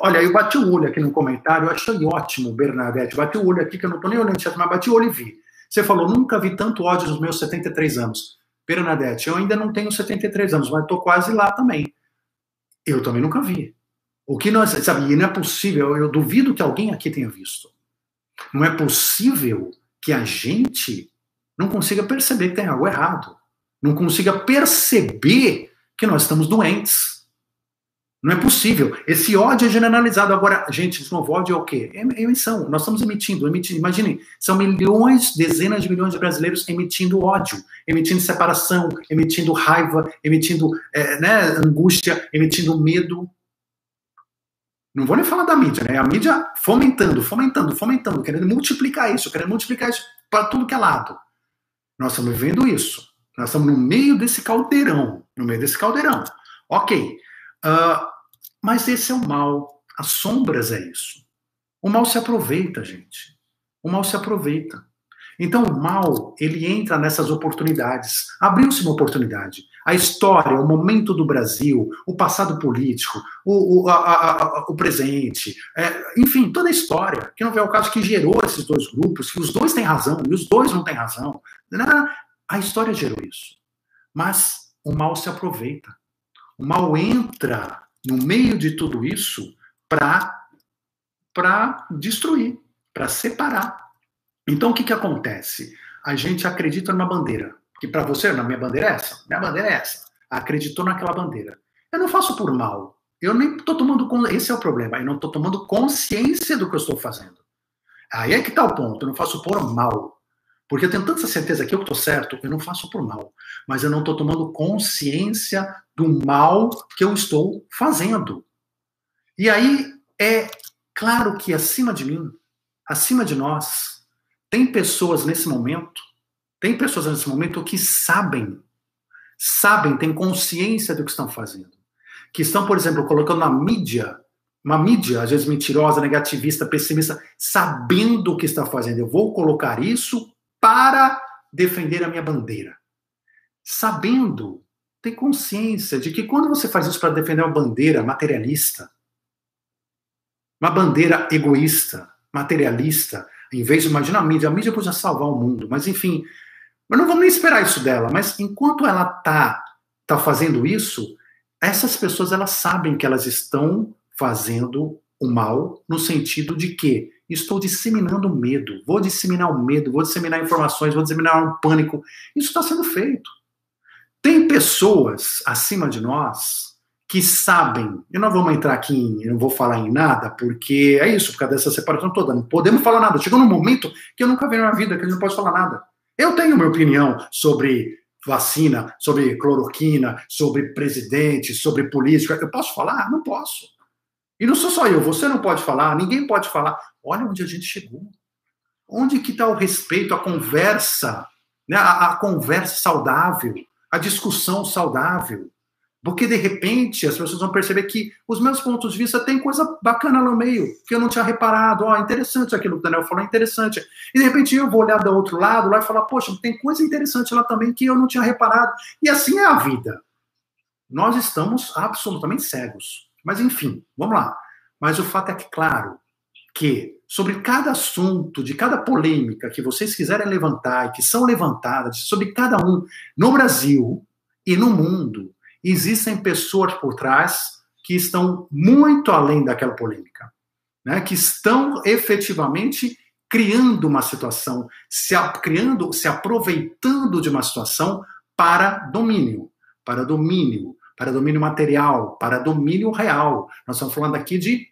Olha, eu bati o olho aqui no comentário, eu achei ótimo, Bernadette. Bati o olho aqui, que eu não estou nem olhando chat, mas bati o olho e vi. Você falou, nunca vi tanto ódio nos meus 73 anos. Bernadette, eu ainda não tenho 73 anos, mas estou quase lá também. Eu também nunca vi. O que nós, sabe, e não é possível, eu duvido que alguém aqui tenha visto. Não é possível que a gente não consiga perceber que tem algo errado. Não consiga perceber que nós estamos doentes. Não é possível. Esse ódio é generalizado. Agora, gente, esse novo ódio é o quê? É emissão. Nós estamos emitindo, emitindo. Imaginem, são milhões, dezenas de milhões de brasileiros emitindo ódio, emitindo separação, emitindo raiva, emitindo é, né, angústia, emitindo medo. Não vou nem falar da mídia, né? A mídia fomentando, fomentando, fomentando, querendo multiplicar isso, querendo multiplicar isso para tudo que é lado. Nós estamos vivendo isso. Nós estamos no meio desse caldeirão, no meio desse caldeirão. Ok. Uh, mas esse é o mal. As sombras é isso. O mal se aproveita, gente. O mal se aproveita. Então o mal, ele entra nessas oportunidades. Abriu-se uma oportunidade. A história, o momento do Brasil, o passado político, o, o, a, a, o presente, é, enfim, toda a história, que não é o caso que gerou esses dois grupos, que os dois têm razão e os dois não têm razão. A história gerou isso. Mas o mal se aproveita. O mal entra no meio de tudo isso para destruir, para separar. Então o que que acontece? A gente acredita numa bandeira, que para você, na minha bandeira é essa, minha bandeira é essa. Acreditou naquela bandeira. Eu não faço por mal. Eu nem estou tomando esse é o problema. Eu não estou tomando consciência do que eu estou fazendo. Aí é que está o ponto. Eu não faço por mal. Porque eu tenho tanta certeza que eu estou certo, eu não faço por mal. Mas eu não estou tomando consciência do mal que eu estou fazendo. E aí é claro que acima de mim, acima de nós, tem pessoas nesse momento, tem pessoas nesse momento que sabem, sabem, têm consciência do que estão fazendo. Que estão, por exemplo, colocando na mídia, uma mídia, às vezes mentirosa, negativista, pessimista, sabendo o que está fazendo. Eu vou colocar isso para defender a minha bandeira. Sabendo ter consciência de que quando você faz isso para defender uma bandeira materialista, uma bandeira egoísta, materialista, em vez de imaginar a mídia, a mídia podia salvar o mundo, mas enfim, mas não vamos nem esperar isso dela, mas enquanto ela tá tá fazendo isso, essas pessoas elas sabem que elas estão fazendo o mal no sentido de que estou disseminando medo, vou disseminar o medo, vou disseminar informações, vou disseminar um pânico. Isso está sendo feito. Tem pessoas acima de nós que sabem, e não vamos entrar aqui, em, não vou falar em nada, porque é isso, por causa dessa separação toda, não podemos falar nada. Chegou num momento que eu nunca vi na minha vida, que a gente não pode falar nada. Eu tenho minha opinião sobre vacina, sobre cloroquina, sobre presidente, sobre política. Eu posso falar? Não posso. E não sou só eu, você não pode falar, ninguém pode falar. Olha onde a gente chegou. Onde que está o respeito, a conversa, né? a, a conversa saudável, a discussão saudável. Porque, de repente, as pessoas vão perceber que os meus pontos de vista têm coisa bacana no meio, que eu não tinha reparado. Ó, oh, interessante aquilo que o Daniel falou, interessante. E, de repente, eu vou olhar do outro lado lá e falar, poxa, tem coisa interessante lá também que eu não tinha reparado. E assim é a vida. Nós estamos absolutamente cegos. Mas, enfim, vamos lá. Mas o fato é que, claro, que sobre cada assunto, de cada polêmica que vocês quiserem levantar e que são levantadas, sobre cada um, no Brasil e no mundo, existem pessoas por trás que estão muito além daquela polêmica, né? que estão efetivamente criando uma situação, se criando, se aproveitando de uma situação para domínio, para domínio, para domínio material, para domínio real. Nós estamos falando aqui de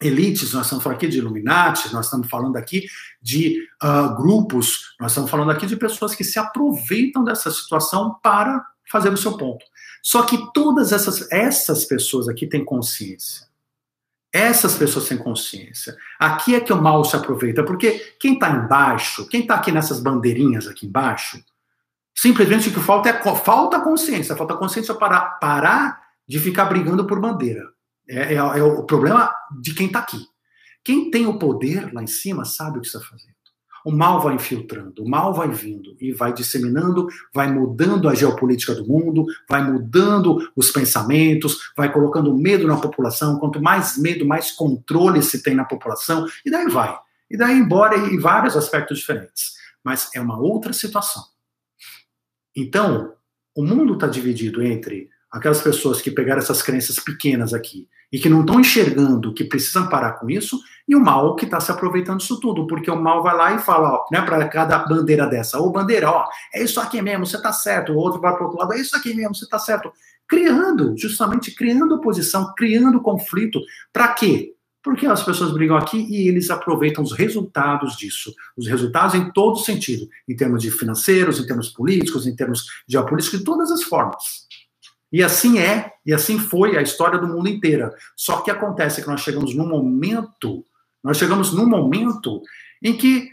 elites, nós estamos falando aqui de Illuminati, nós estamos falando aqui de uh, grupos, nós estamos falando aqui de pessoas que se aproveitam dessa situação para fazer o seu ponto. Só que todas essas, essas pessoas aqui têm consciência. Essas pessoas têm consciência. Aqui é que o mal se aproveita, porque quem está embaixo, quem está aqui nessas bandeirinhas aqui embaixo, Simplesmente o que falta é falta consciência, falta consciência para parar de ficar brigando por bandeira. É, é, é o problema de quem está aqui. Quem tem o poder lá em cima sabe o que está fazendo. O mal vai infiltrando, o mal vai vindo e vai disseminando, vai mudando a geopolítica do mundo, vai mudando os pensamentos, vai colocando medo na população. Quanto mais medo, mais controle se tem na população, e daí vai. E daí embora em vários aspectos diferentes. Mas é uma outra situação. Então, o mundo está dividido entre aquelas pessoas que pegaram essas crenças pequenas aqui e que não estão enxergando que precisam parar com isso, e o mal que está se aproveitando disso tudo, porque o mal vai lá e fala, ó, né, para cada bandeira dessa, ô bandeira, ó, é isso aqui mesmo, você está certo, o outro vai para o outro lado, é isso aqui mesmo, você está certo. Criando, justamente criando oposição, criando conflito. Para quê? Porque as pessoas brigam aqui e eles aproveitam os resultados disso. Os resultados em todo sentido, em termos de financeiros, em termos políticos, em termos geopolíticos, de todas as formas. E assim é, e assim foi a história do mundo inteira. Só que acontece que nós chegamos num momento, nós chegamos num momento em que,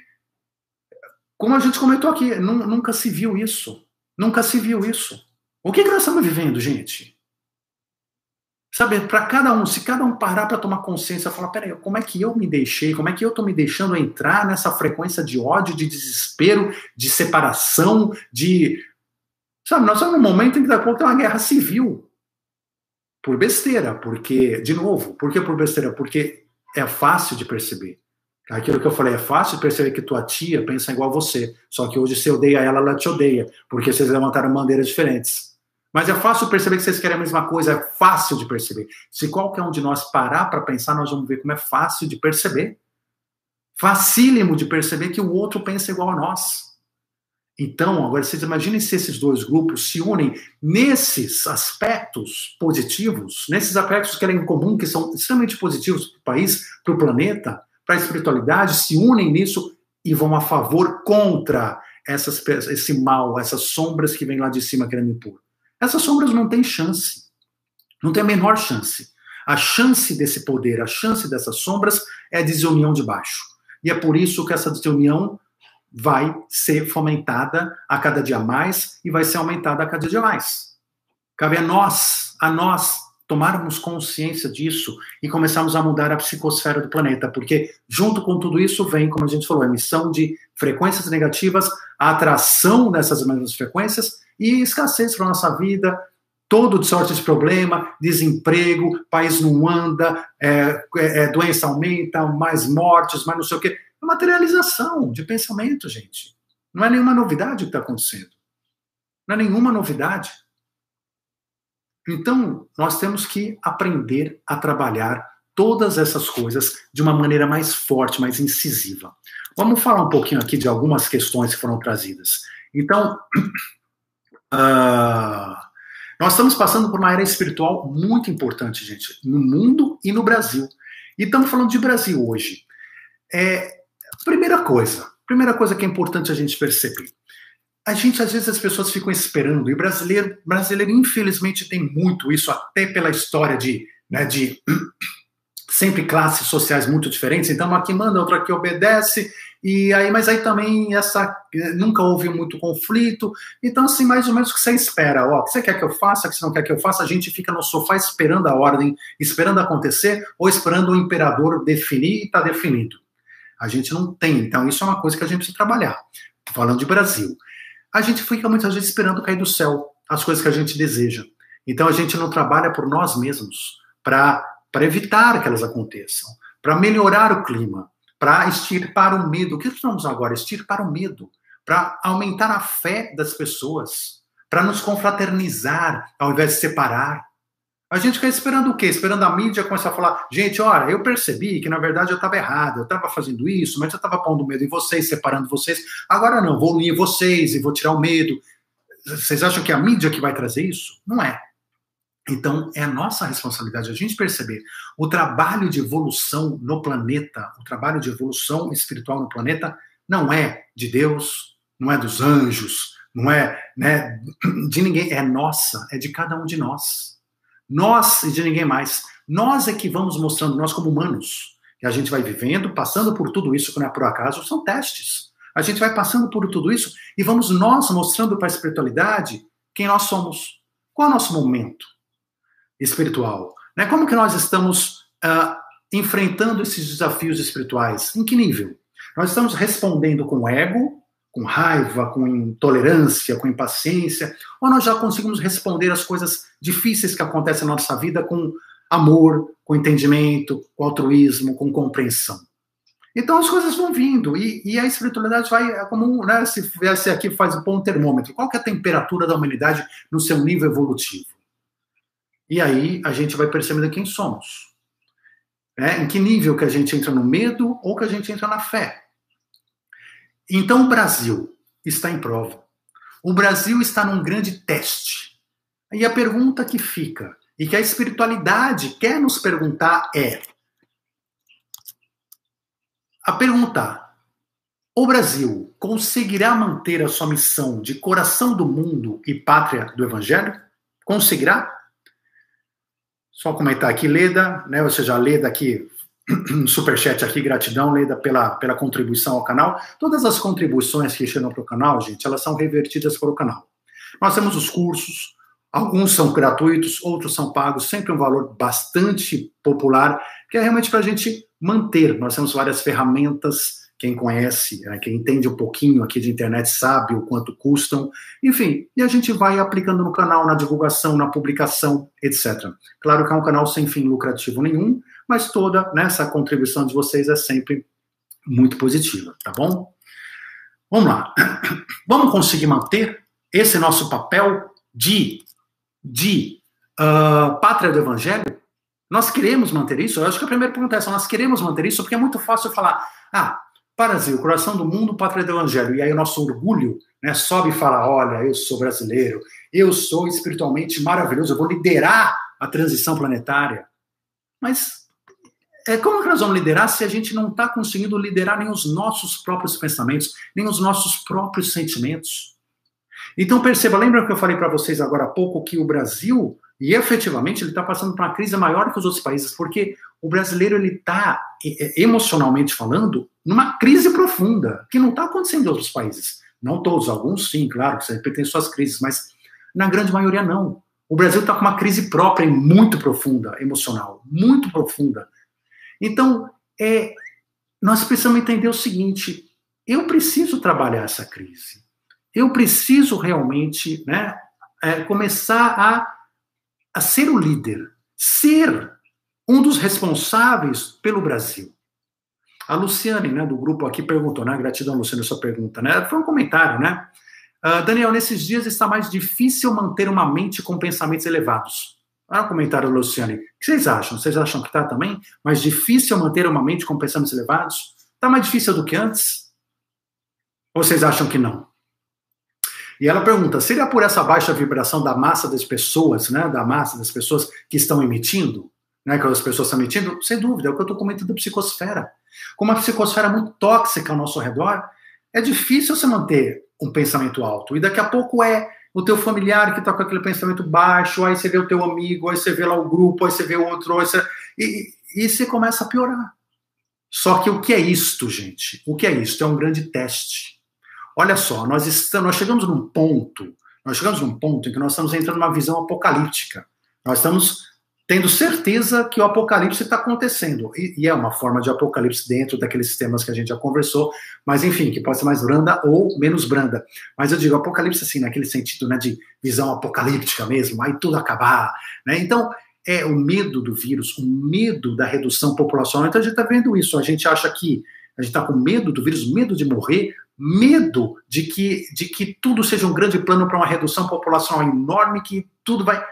como a gente comentou aqui, nunca se viu isso. Nunca se viu isso. O que, que nós estamos vivendo, gente? Sabe, para cada um, se cada um parar para tomar consciência, falar, peraí, como é que eu me deixei, como é que eu estou me deixando entrar nessa frequência de ódio, de desespero, de separação, de Sabe, nós estamos num momento em que daqui a pouco tem uma guerra civil. Por besteira, porque, de novo, por que por besteira? Porque é fácil de perceber. Aquilo que eu falei, é fácil de perceber que tua tia pensa igual você. Só que hoje você odeia ela, ela te odeia, porque vocês levantaram bandeiras diferentes. Mas é fácil perceber que vocês querem a mesma coisa, é fácil de perceber. Se qualquer um de nós parar para pensar, nós vamos ver como é fácil de perceber. Facílimo de perceber que o outro pensa igual a nós. Então, agora vocês imaginem se esses dois grupos se unem nesses aspectos positivos, nesses aspectos que eram em comum, que são extremamente positivos para o país, para o planeta, para a espiritualidade, se unem nisso e vão a favor contra essas, esse mal, essas sombras que vêm lá de cima querendo impor. Essas sombras não têm chance. Não tem a menor chance. A chance desse poder, a chance dessas sombras é a desunião de baixo. E é por isso que essa desunião vai ser fomentada a cada dia mais e vai ser aumentada a cada dia mais. Cabe a nós, a nós, tomarmos consciência disso e começarmos a mudar a psicosfera do planeta, porque junto com tudo isso vem, como a gente falou, a emissão de frequências negativas, a atração dessas mesmas frequências e escassez para a nossa vida, todo sorte de problema, desemprego, país não anda, é, é, é doença aumenta, mais mortes, mais não sei o quê. É materialização de pensamento, gente. Não é nenhuma novidade o que está acontecendo. Não é nenhuma novidade. Então, nós temos que aprender a trabalhar todas essas coisas de uma maneira mais forte, mais incisiva. Vamos falar um pouquinho aqui de algumas questões que foram trazidas. Então, uh, [clears throat] nós estamos passando por uma era espiritual muito importante, gente, no mundo e no Brasil. E estamos falando de Brasil hoje. É, Primeira coisa, primeira coisa que é importante a gente perceber. A gente, às vezes, as pessoas ficam esperando, e brasileiro, brasileiro infelizmente, tem muito isso, até pela história de, né, de [clears throat] sempre classes sociais muito diferentes. Então, um aqui manda, outro aqui obedece, e aí, mas aí também essa nunca houve muito conflito. Então, assim, mais ou menos o que você espera. Ó, o que você quer que eu faça, o que você não quer que eu faça, a gente fica no sofá esperando a ordem, esperando acontecer, ou esperando o imperador definir e está definido. A gente não tem. Então, isso é uma coisa que a gente precisa trabalhar. Falando de Brasil. A gente fica muitas vezes esperando cair do céu as coisas que a gente deseja. Então, a gente não trabalha por nós mesmos para evitar que elas aconteçam, para melhorar o clima, para extirpar o medo. O que estamos agora? Extirpar o medo, para aumentar a fé das pessoas, para nos confraternizar ao invés de separar. A gente fica esperando o quê? Esperando a mídia começar a falar, gente, olha, eu percebi que na verdade eu estava errado, eu estava fazendo isso, mas eu estava pondo medo em vocês, separando vocês. Agora não, vou unir vocês e vou tirar o medo. Vocês acham que é a mídia que vai trazer isso? Não é. Então, é a nossa responsabilidade a gente perceber o trabalho de evolução no planeta, o trabalho de evolução espiritual no planeta, não é de Deus, não é dos anjos, não é né, de ninguém, é nossa, é de cada um de nós. Nós e de ninguém mais. Nós é que vamos mostrando, nós como humanos, que a gente vai vivendo, passando por tudo isso que não é por acaso, são testes. A gente vai passando por tudo isso e vamos nós mostrando para a espiritualidade quem nós somos. Qual é o nosso momento espiritual? Né? Como que nós estamos uh, enfrentando esses desafios espirituais? Em que nível? Nós estamos respondendo com ego, com raiva, com intolerância, com impaciência, ou nós já conseguimos responder às coisas difíceis que acontecem na nossa vida com amor, com entendimento, com altruísmo, com compreensão. Então as coisas vão vindo e, e a espiritualidade vai, é como né, se viesse aqui faz um termômetro. Qual é a temperatura da humanidade no seu nível evolutivo? E aí a gente vai percebendo quem somos. É, em que nível que a gente entra no medo ou que a gente entra na fé. Então o Brasil está em prova. O Brasil está num grande teste. E a pergunta que fica, e que a espiritualidade quer nos perguntar é: a perguntar, o Brasil conseguirá manter a sua missão de coração do mundo e pátria do Evangelho? Conseguirá? Só comentar aqui, Leda, né? Ou seja, Leda aqui, [clears throat] superchat aqui, gratidão, Leda, pela, pela contribuição ao canal. Todas as contribuições que chegam para o canal, gente, elas são revertidas para o canal. Nós temos os cursos, Alguns são gratuitos, outros são pagos, sempre um valor bastante popular, que é realmente para a gente manter. Nós temos várias ferramentas, quem conhece, né, quem entende um pouquinho aqui de internet sabe o quanto custam, enfim, e a gente vai aplicando no canal, na divulgação, na publicação, etc. Claro que é um canal sem fim lucrativo nenhum, mas toda né, essa contribuição de vocês é sempre muito positiva, tá bom? Vamos lá. [coughs] Vamos conseguir manter esse nosso papel de de uh, pátria do evangelho? Nós queremos manter isso? Eu acho que a primeira pergunta é essa: nós queremos manter isso porque é muito fácil falar, ah, Brasil, coração do mundo, pátria do evangelho. E aí o nosso orgulho né, sobe e fala: olha, eu sou brasileiro, eu sou espiritualmente maravilhoso, eu vou liderar a transição planetária. Mas é, como que nós vamos liderar se a gente não está conseguindo liderar nem os nossos próprios pensamentos, nem os nossos próprios sentimentos? Então perceba, lembra que eu falei para vocês agora há pouco que o Brasil, e efetivamente ele está passando por uma crise maior que os outros países, porque o brasileiro ele está emocionalmente falando numa crise profunda que não está acontecendo em outros países. Não todos, alguns sim, claro, que sempre tem suas crises, mas na grande maioria não. O Brasil está com uma crise própria e muito profunda, emocional, muito profunda. Então, é, nós precisamos entender o seguinte: eu preciso trabalhar essa crise eu preciso realmente né, é, começar a, a ser o líder, ser um dos responsáveis pelo Brasil. A Luciane, né, do grupo aqui, perguntou, né? Gratidão, Luciane, sua pergunta, né? Foi um comentário, né? Uh, Daniel, nesses dias está mais difícil manter uma mente com pensamentos elevados. Olha o comentário da Luciane. O que vocês acham? Vocês acham que está também mais difícil manter uma mente com pensamentos elevados? Está mais difícil do que antes? Ou vocês acham que não? E ela pergunta: seria por essa baixa vibração da massa das pessoas, né, da massa das pessoas que estão emitindo, né, que as pessoas estão emitindo? Sem dúvida, é o que eu estou comentando da psicosfera. Como a psicosfera é muito tóxica ao nosso redor, é difícil você manter um pensamento alto. E daqui a pouco é o teu familiar que está com aquele pensamento baixo, aí você vê o teu amigo, aí você vê lá o grupo, aí você vê o outro, aí você... E, e você começa a piorar. Só que o que é isto, gente? O que é isto? É um grande teste. Olha só, nós, estamos, nós chegamos num ponto, nós chegamos num ponto em que nós estamos entrando numa visão apocalíptica. Nós estamos tendo certeza que o apocalipse está acontecendo. E, e, é uma forma de apocalipse dentro daqueles sistemas que a gente já conversou, mas enfim, que pode ser mais branda ou menos branda. Mas eu digo apocalipse assim, naquele sentido né, de visão apocalíptica mesmo, aí tudo acabar. Né? Então, é o medo do vírus, o medo da redução populacional. Então a gente está vendo isso, a gente acha que a gente está com medo do vírus, medo de morrer, medo de que, de que tudo seja um grande plano para uma redução populacional enorme, que tudo vai.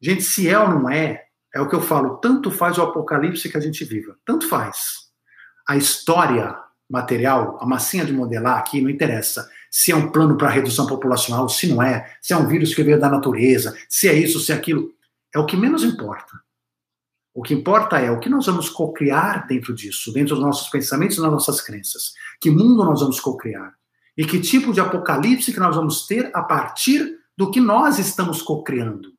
Gente, se é ou não é, é o que eu falo, tanto faz o apocalipse que a gente viva, tanto faz. A história material, a massinha de modelar aqui, não interessa se é um plano para redução populacional, se não é, se é um vírus que veio da natureza, se é isso, se é aquilo. É o que menos importa. O que importa é o que nós vamos cocriar dentro disso, dentro dos nossos pensamentos e das nossas crenças. Que mundo nós vamos cocriar? E que tipo de apocalipse que nós vamos ter a partir do que nós estamos cocriando?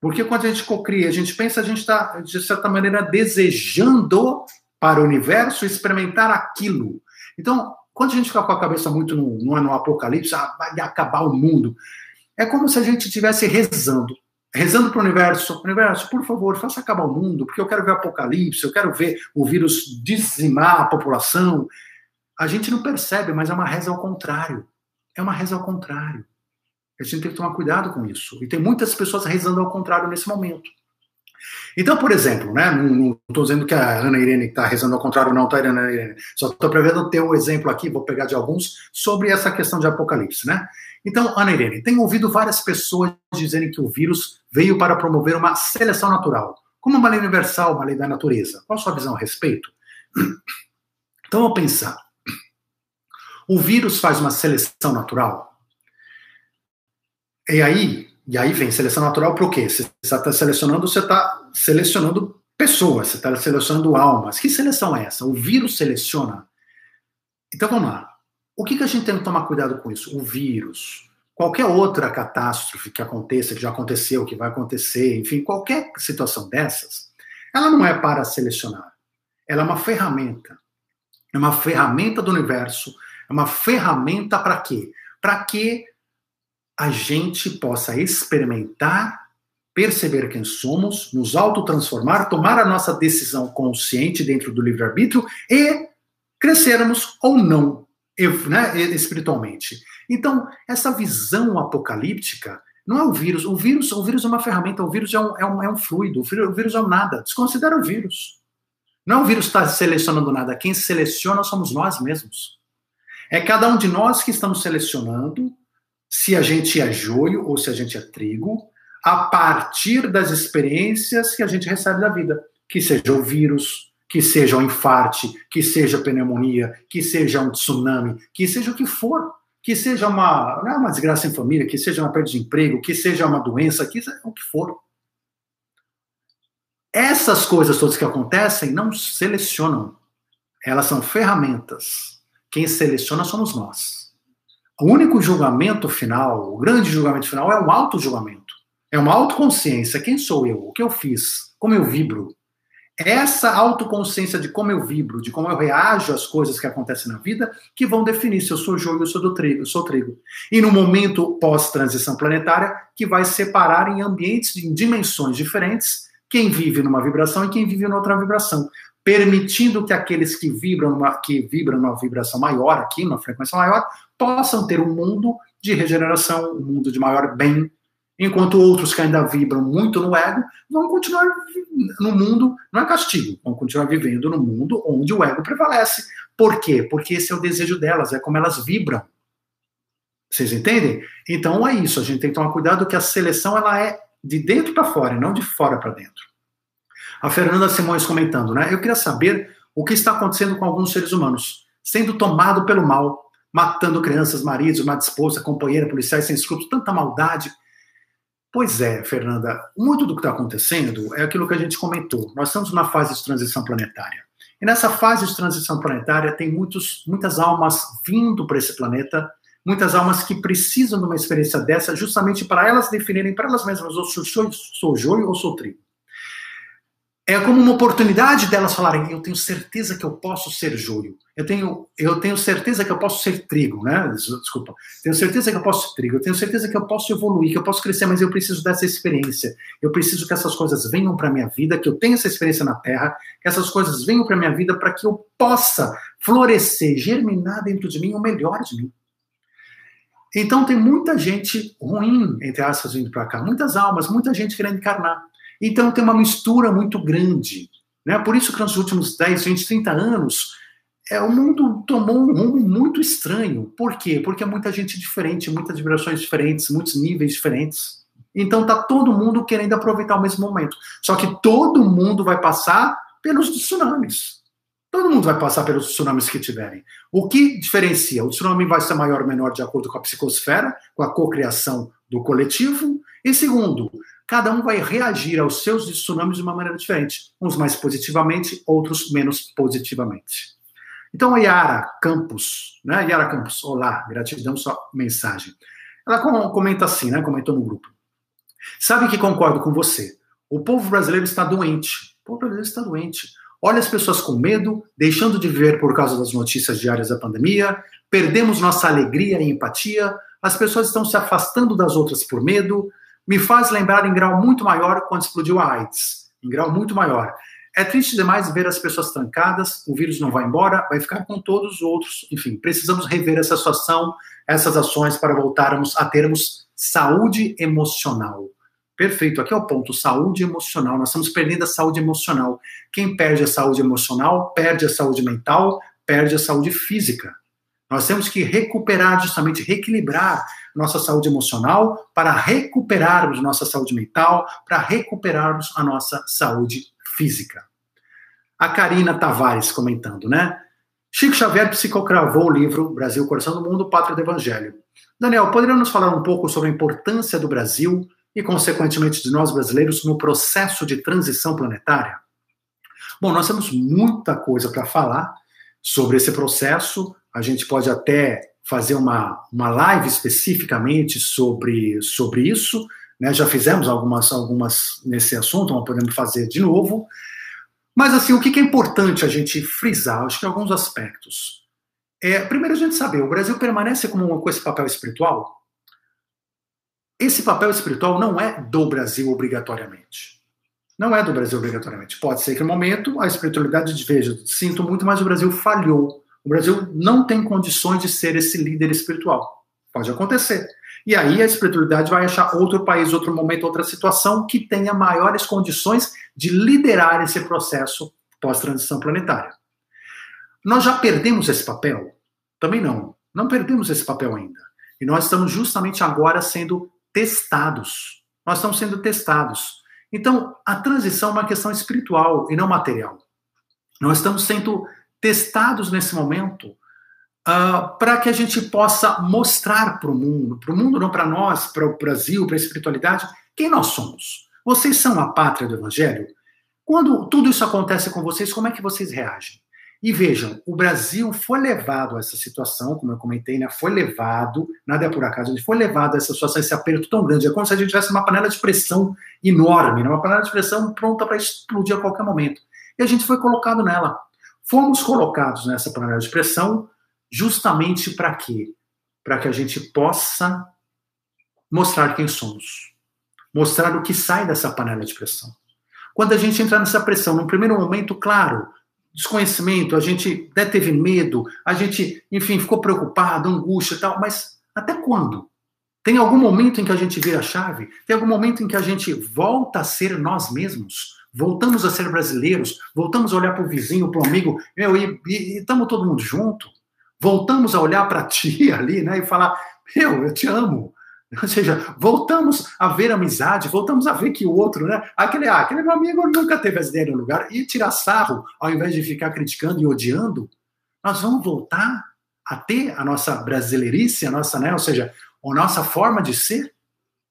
Porque quando a gente cocria, a gente pensa, a gente está, de certa maneira, desejando para o universo experimentar aquilo. Então, quando a gente fica com a cabeça muito no, no, no apocalipse, ah, vai acabar o mundo, é como se a gente estivesse rezando. Rezando para o universo, universo, por favor, faça acabar o mundo, porque eu quero ver apocalipse, eu quero ver o vírus dizimar a população. A gente não percebe, mas é uma reza ao contrário. É uma reza ao contrário. A gente tem que tomar cuidado com isso. E tem muitas pessoas rezando ao contrário nesse momento. Então, por exemplo, né, não estou dizendo que a Ana Irene está rezando ao contrário, não, tá, Ana Irene? Só estou prevendo ter um exemplo aqui, vou pegar de alguns, sobre essa questão de apocalipse, né? Então, Ana Irene, tenho ouvido várias pessoas dizerem que o vírus veio para promover uma seleção natural, como uma lei universal, uma lei da natureza. Qual a sua visão a respeito? Então, vou pensar. O vírus faz uma seleção natural? E aí, e aí vem seleção natural para o quê? Você está selecionando, você está selecionando pessoas, você está selecionando almas. Que seleção é essa? O vírus seleciona. Então vamos lá. O que, que a gente tem que tomar cuidado com isso? O vírus, qualquer outra catástrofe que aconteça, que já aconteceu, que vai acontecer, enfim, qualquer situação dessas, ela não é para selecionar. Ela é uma ferramenta. É uma ferramenta do universo. É uma ferramenta para quê? Para que a gente possa experimentar, perceber quem somos, nos autotransformar, tomar a nossa decisão consciente dentro do livre-arbítrio e crescermos ou não né, espiritualmente. Então, essa visão apocalíptica não é o vírus. O vírus, o vírus é uma ferramenta, o vírus é um, é um, é um fluido, o vírus, é um nada. Desconsidera o vírus. Não é o vírus que está selecionando nada. Quem seleciona somos nós mesmos. É cada um de nós que estamos selecionando se a gente é joio ou se a gente é trigo, a partir das experiências que a gente recebe da vida, que seja o vírus, que seja um infarte, que seja pneumonia, que seja um tsunami, que seja o que for, que seja uma, é uma desgraça em família, que seja uma perda de emprego, que seja uma doença, que seja o que for. Essas coisas todas que acontecem não selecionam, elas são ferramentas. Quem seleciona somos nós. O único julgamento final, o grande julgamento final, é um auto-julgamento. É uma autoconsciência. Quem sou eu? O que eu fiz? Como eu vibro? Essa autoconsciência de como eu vibro, de como eu reajo às coisas que acontecem na vida, que vão definir se eu sou joio ou sou trigo, sou trigo. E no momento pós-transição planetária, que vai separar em ambientes, em dimensões diferentes, quem vive numa vibração e quem vive em outra vibração permitindo que aqueles que vibram, uma, que vibram numa vibração maior aqui, numa frequência maior, possam ter um mundo de regeneração, um mundo de maior bem, enquanto outros que ainda vibram muito no ego vão continuar no mundo, não é castigo, vão continuar vivendo no mundo onde o ego prevalece. Por quê? Porque esse é o desejo delas, é como elas vibram. Vocês entendem? Então é isso, a gente tem que tomar cuidado que a seleção ela é de dentro para fora, não de fora para dentro. A Fernanda Simões comentando, né? Eu queria saber o que está acontecendo com alguns seres humanos, sendo tomado pelo mal, matando crianças, maridos, uma esposa, companheira, policiais sem escrúpulos, tanta maldade. Pois é, Fernanda, muito do que está acontecendo é aquilo que a gente comentou. Nós estamos numa fase de transição planetária. E nessa fase de transição planetária tem muitos, muitas almas vindo para esse planeta, muitas almas que precisam de uma experiência dessa justamente para elas definirem para elas mesmas, ou sou, sou, joio ou sou trigo é como uma oportunidade delas falarem: eu tenho certeza que eu posso ser joio, eu tenho, eu tenho certeza que eu posso ser trigo, né? Desculpa, tenho certeza que eu posso ser trigo, eu tenho certeza que eu posso evoluir, que eu posso crescer, mas eu preciso dessa experiência. Eu preciso que essas coisas venham para minha vida, que eu tenha essa experiência na Terra, que essas coisas venham para minha vida para que eu possa florescer, germinar dentro de mim o melhor de mim. Então tem muita gente ruim, entre aspas, vindo para cá, muitas almas, muita gente querendo encarnar. Então tem uma mistura muito grande. Né? Por isso que nos últimos 10, 20, 30 anos, é, o mundo tomou um rumo muito estranho. Por quê? Porque é muita gente diferente, muitas vibrações diferentes, muitos níveis diferentes. Então tá todo mundo querendo aproveitar o mesmo momento. Só que todo mundo vai passar pelos tsunamis. Todo mundo vai passar pelos tsunamis que tiverem. O que diferencia? O tsunami vai ser maior ou menor de acordo com a psicosfera, com a cocriação do coletivo. E segundo, cada um vai reagir aos seus tsunamis de uma maneira diferente, uns mais positivamente, outros menos positivamente. Então, a Yara Campos, né? Yara Campos, olá, gratidão, sua mensagem. Ela comenta assim, né? Comentou no grupo. Sabe que concordo com você. O povo brasileiro está doente. O povo brasileiro está doente. Olha as pessoas com medo, deixando de viver por causa das notícias diárias da pandemia, perdemos nossa alegria e empatia, as pessoas estão se afastando das outras por medo. Me faz lembrar em grau muito maior quando explodiu a AIDS, em grau muito maior. É triste demais ver as pessoas trancadas, o vírus não vai embora, vai ficar com todos os outros. Enfim, precisamos rever essa situação, essas ações para voltarmos a termos saúde emocional. Perfeito, aqui é o ponto, saúde emocional. Nós estamos perdendo a saúde emocional. Quem perde a saúde emocional, perde a saúde mental, perde a saúde física. Nós temos que recuperar, justamente, reequilibrar nossa saúde emocional para recuperarmos nossa saúde mental, para recuperarmos a nossa saúde física. A Karina Tavares comentando, né? Chico Xavier psicocravou o livro Brasil, Coração do Mundo, Pátria do Evangelho. Daniel, poderia nos falar um pouco sobre a importância do Brasil e, consequentemente, de nós brasileiros no processo de transição planetária? Bom, nós temos muita coisa para falar sobre esse processo. A gente pode até fazer uma, uma live especificamente sobre, sobre isso. Né? Já fizemos algumas, algumas nesse assunto, mas podemos fazer de novo. Mas, assim, o que é importante a gente frisar? Acho que alguns aspectos. É, primeiro, a gente saber, o Brasil permanece como com esse papel espiritual? Esse papel espiritual não é do Brasil obrigatoriamente. Não é do Brasil obrigatoriamente. Pode ser que no momento a espiritualidade veja, sinto muito, mas o Brasil falhou. O Brasil não tem condições de ser esse líder espiritual. Pode acontecer. E aí a espiritualidade vai achar outro país, outro momento, outra situação que tenha maiores condições de liderar esse processo pós-transição planetária. Nós já perdemos esse papel? Também não. Não perdemos esse papel ainda. E nós estamos justamente agora sendo testados. Nós estamos sendo testados. Então, a transição é uma questão espiritual e não material. Nós estamos sendo testados nesse momento uh, para que a gente possa mostrar para o mundo, para o mundo não para nós, para o Brasil, para a espiritualidade, quem nós somos. Vocês são a pátria do Evangelho? Quando tudo isso acontece com vocês, como é que vocês reagem? E vejam, o Brasil foi levado a essa situação, como eu comentei, né? Foi levado, nada é por acaso, ele foi levado a essa situação, esse aperto tão grande. É como se a gente tivesse uma panela de pressão enorme, né? uma panela de pressão pronta para explodir a qualquer momento. E a gente foi colocado nela. Fomos colocados nessa panela de pressão justamente para quê? Para que a gente possa mostrar quem somos. Mostrar o que sai dessa panela de pressão. Quando a gente entra nessa pressão, num primeiro momento, claro, desconhecimento, a gente até teve medo, a gente, enfim, ficou preocupado, angústia e tal, mas até quando? Tem algum momento em que a gente vira a chave? Tem algum momento em que a gente volta a ser nós mesmos? Voltamos a ser brasileiros? Voltamos a olhar para o vizinho, para o amigo, meu, e estamos todo mundo junto? Voltamos a olhar para a [laughs] tia ali, né, e falar, meu, eu te amo, Ou seja, voltamos a ver amizade, voltamos a ver que o outro, né? Aquele, ah, aquele meu amigo nunca teve as ideias no lugar, e tirar sarro, ao invés de ficar criticando e odiando, nós vamos voltar a ter a nossa brasileirice, a nossa, né? Ou seja, a nossa forma de ser?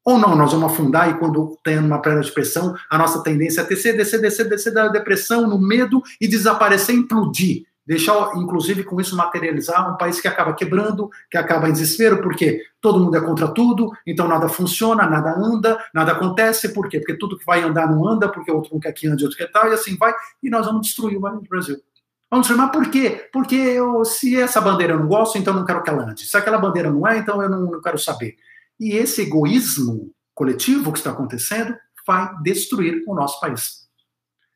Ou não, nós vamos afundar e quando tem uma perna de pressão, a nossa tendência é descer, descer, descer, descer da depressão, no medo e desaparecer, implodir deixar, inclusive, com isso materializar um país que acaba quebrando, que acaba em desespero, porque todo mundo é contra tudo, então nada funciona, nada anda, nada acontece, por quê? Porque tudo que vai andar não anda, porque outro não quer que ande, outro quer tal, e assim vai, e nós vamos destruir o Brasil. Vamos chamar por quê? Porque eu, se essa bandeira eu não gosto, então não quero que ela ande. Se aquela bandeira não é, então eu não, não quero saber. E esse egoísmo coletivo que está acontecendo vai destruir o nosso país.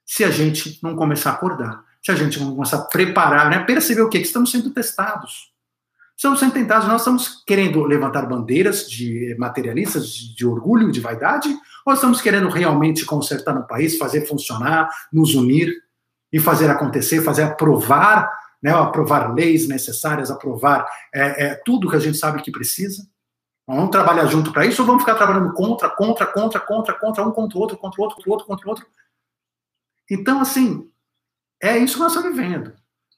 Se a gente não começar a acordar se a gente não começar a preparar, né, perceber o quê? Que estamos sendo testados. Estamos sendo tentados, nós estamos querendo levantar bandeiras de materialistas, de, de orgulho, de vaidade, ou estamos querendo realmente consertar no país, fazer funcionar, nos unir e fazer acontecer, fazer aprovar, né, aprovar leis necessárias, aprovar é, é, tudo que a gente sabe que precisa? Vamos trabalhar junto para isso ou vamos ficar trabalhando contra, contra, contra, contra, contra, um contra o outro, contra o outro, contra o outro, contra o outro? Então, assim, é isso que nós estamos vivendo.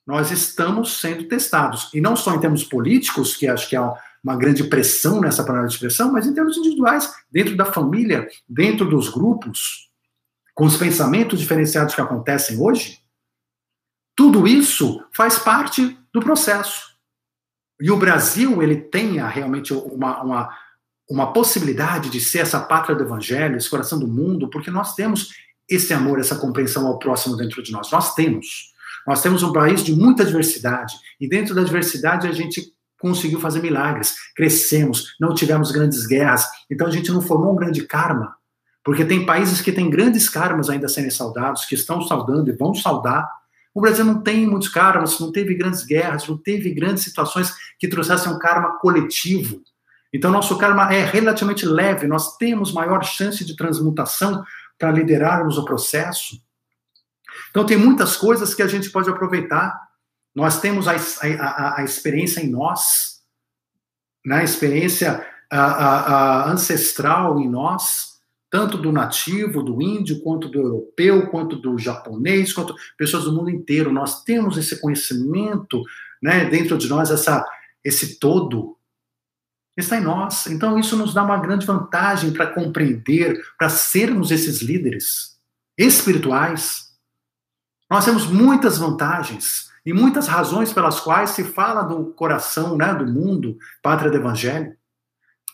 Nós estamos sendo testados. E não só em termos políticos, que acho que há uma grande pressão nessa panela de pressão, mas em termos individuais, dentro da família, dentro dos grupos, com os pensamentos diferenciados que acontecem hoje. Tudo isso faz parte do processo. E o Brasil, ele tem realmente uma, uma, uma possibilidade de ser essa pátria do evangelho, esse coração do mundo, porque nós temos esse amor, essa compreensão ao próximo dentro de nós? Nós temos. Nós temos um país de muita diversidade, e dentro da diversidade a gente conseguiu fazer milagres, crescemos, não tivemos grandes guerras, então a gente não formou um grande karma, porque tem países que têm grandes karmas ainda sendo saudados, que estão saudando e vão saudar. O Brasil não tem muitos karmas, não teve grandes guerras, não teve grandes situações que trouxessem um karma coletivo. Então, nosso karma é relativamente leve, nós temos maior chance de transmutação para liderarmos o processo. Então, tem muitas coisas que a gente pode aproveitar. Nós temos a, a, a experiência em nós, né? a experiência a, ancestral em nós, tanto do nativo, do índio, quanto do europeu, quanto do japonês, quanto pessoas do mundo inteiro. Nós temos esse conhecimento né, dentro de nós, essa, esse todo está em nós. Então, isso nos dá uma grande vantagem para compreender, para sermos esses líderes espirituais. Nós temos muitas vantagens e muitas razões pelas quais se fala do coração né, do mundo, pátria do evangelho.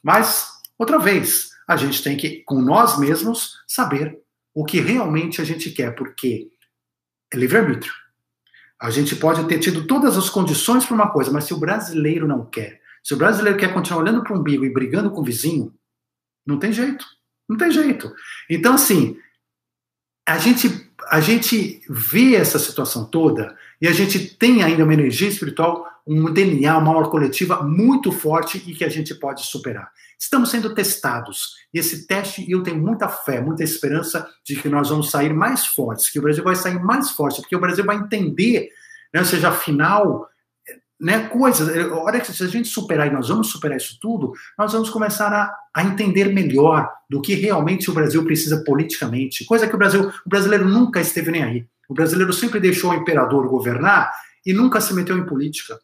Mas, outra vez, a gente tem que, com nós mesmos, saber o que realmente a gente quer, porque é livre-arbítrio. A gente pode ter tido todas as condições para uma coisa, mas se o brasileiro não quer, se o brasileiro quer continuar olhando para o umbigo e brigando com o vizinho, não tem jeito. Não tem jeito. Então, assim, a gente, a gente vê essa situação toda e a gente tem ainda uma energia espiritual, um DNA, uma aura coletiva muito forte e que a gente pode superar. Estamos sendo testados. E esse teste, eu tenho muita fé, muita esperança de que nós vamos sair mais fortes, que o Brasil vai sair mais forte, porque o Brasil vai entender, né, seja, afinal, né, coisas. Eh, olha que se a gente superar e nós vamos superar isso tudo, nós vamos começar a, a entender melhor do que realmente o Brasil precisa politicamente. Coisa que o Brasil, o brasileiro nunca esteve nem aí. O brasileiro sempre deixou o imperador governar e nunca se meteu em política.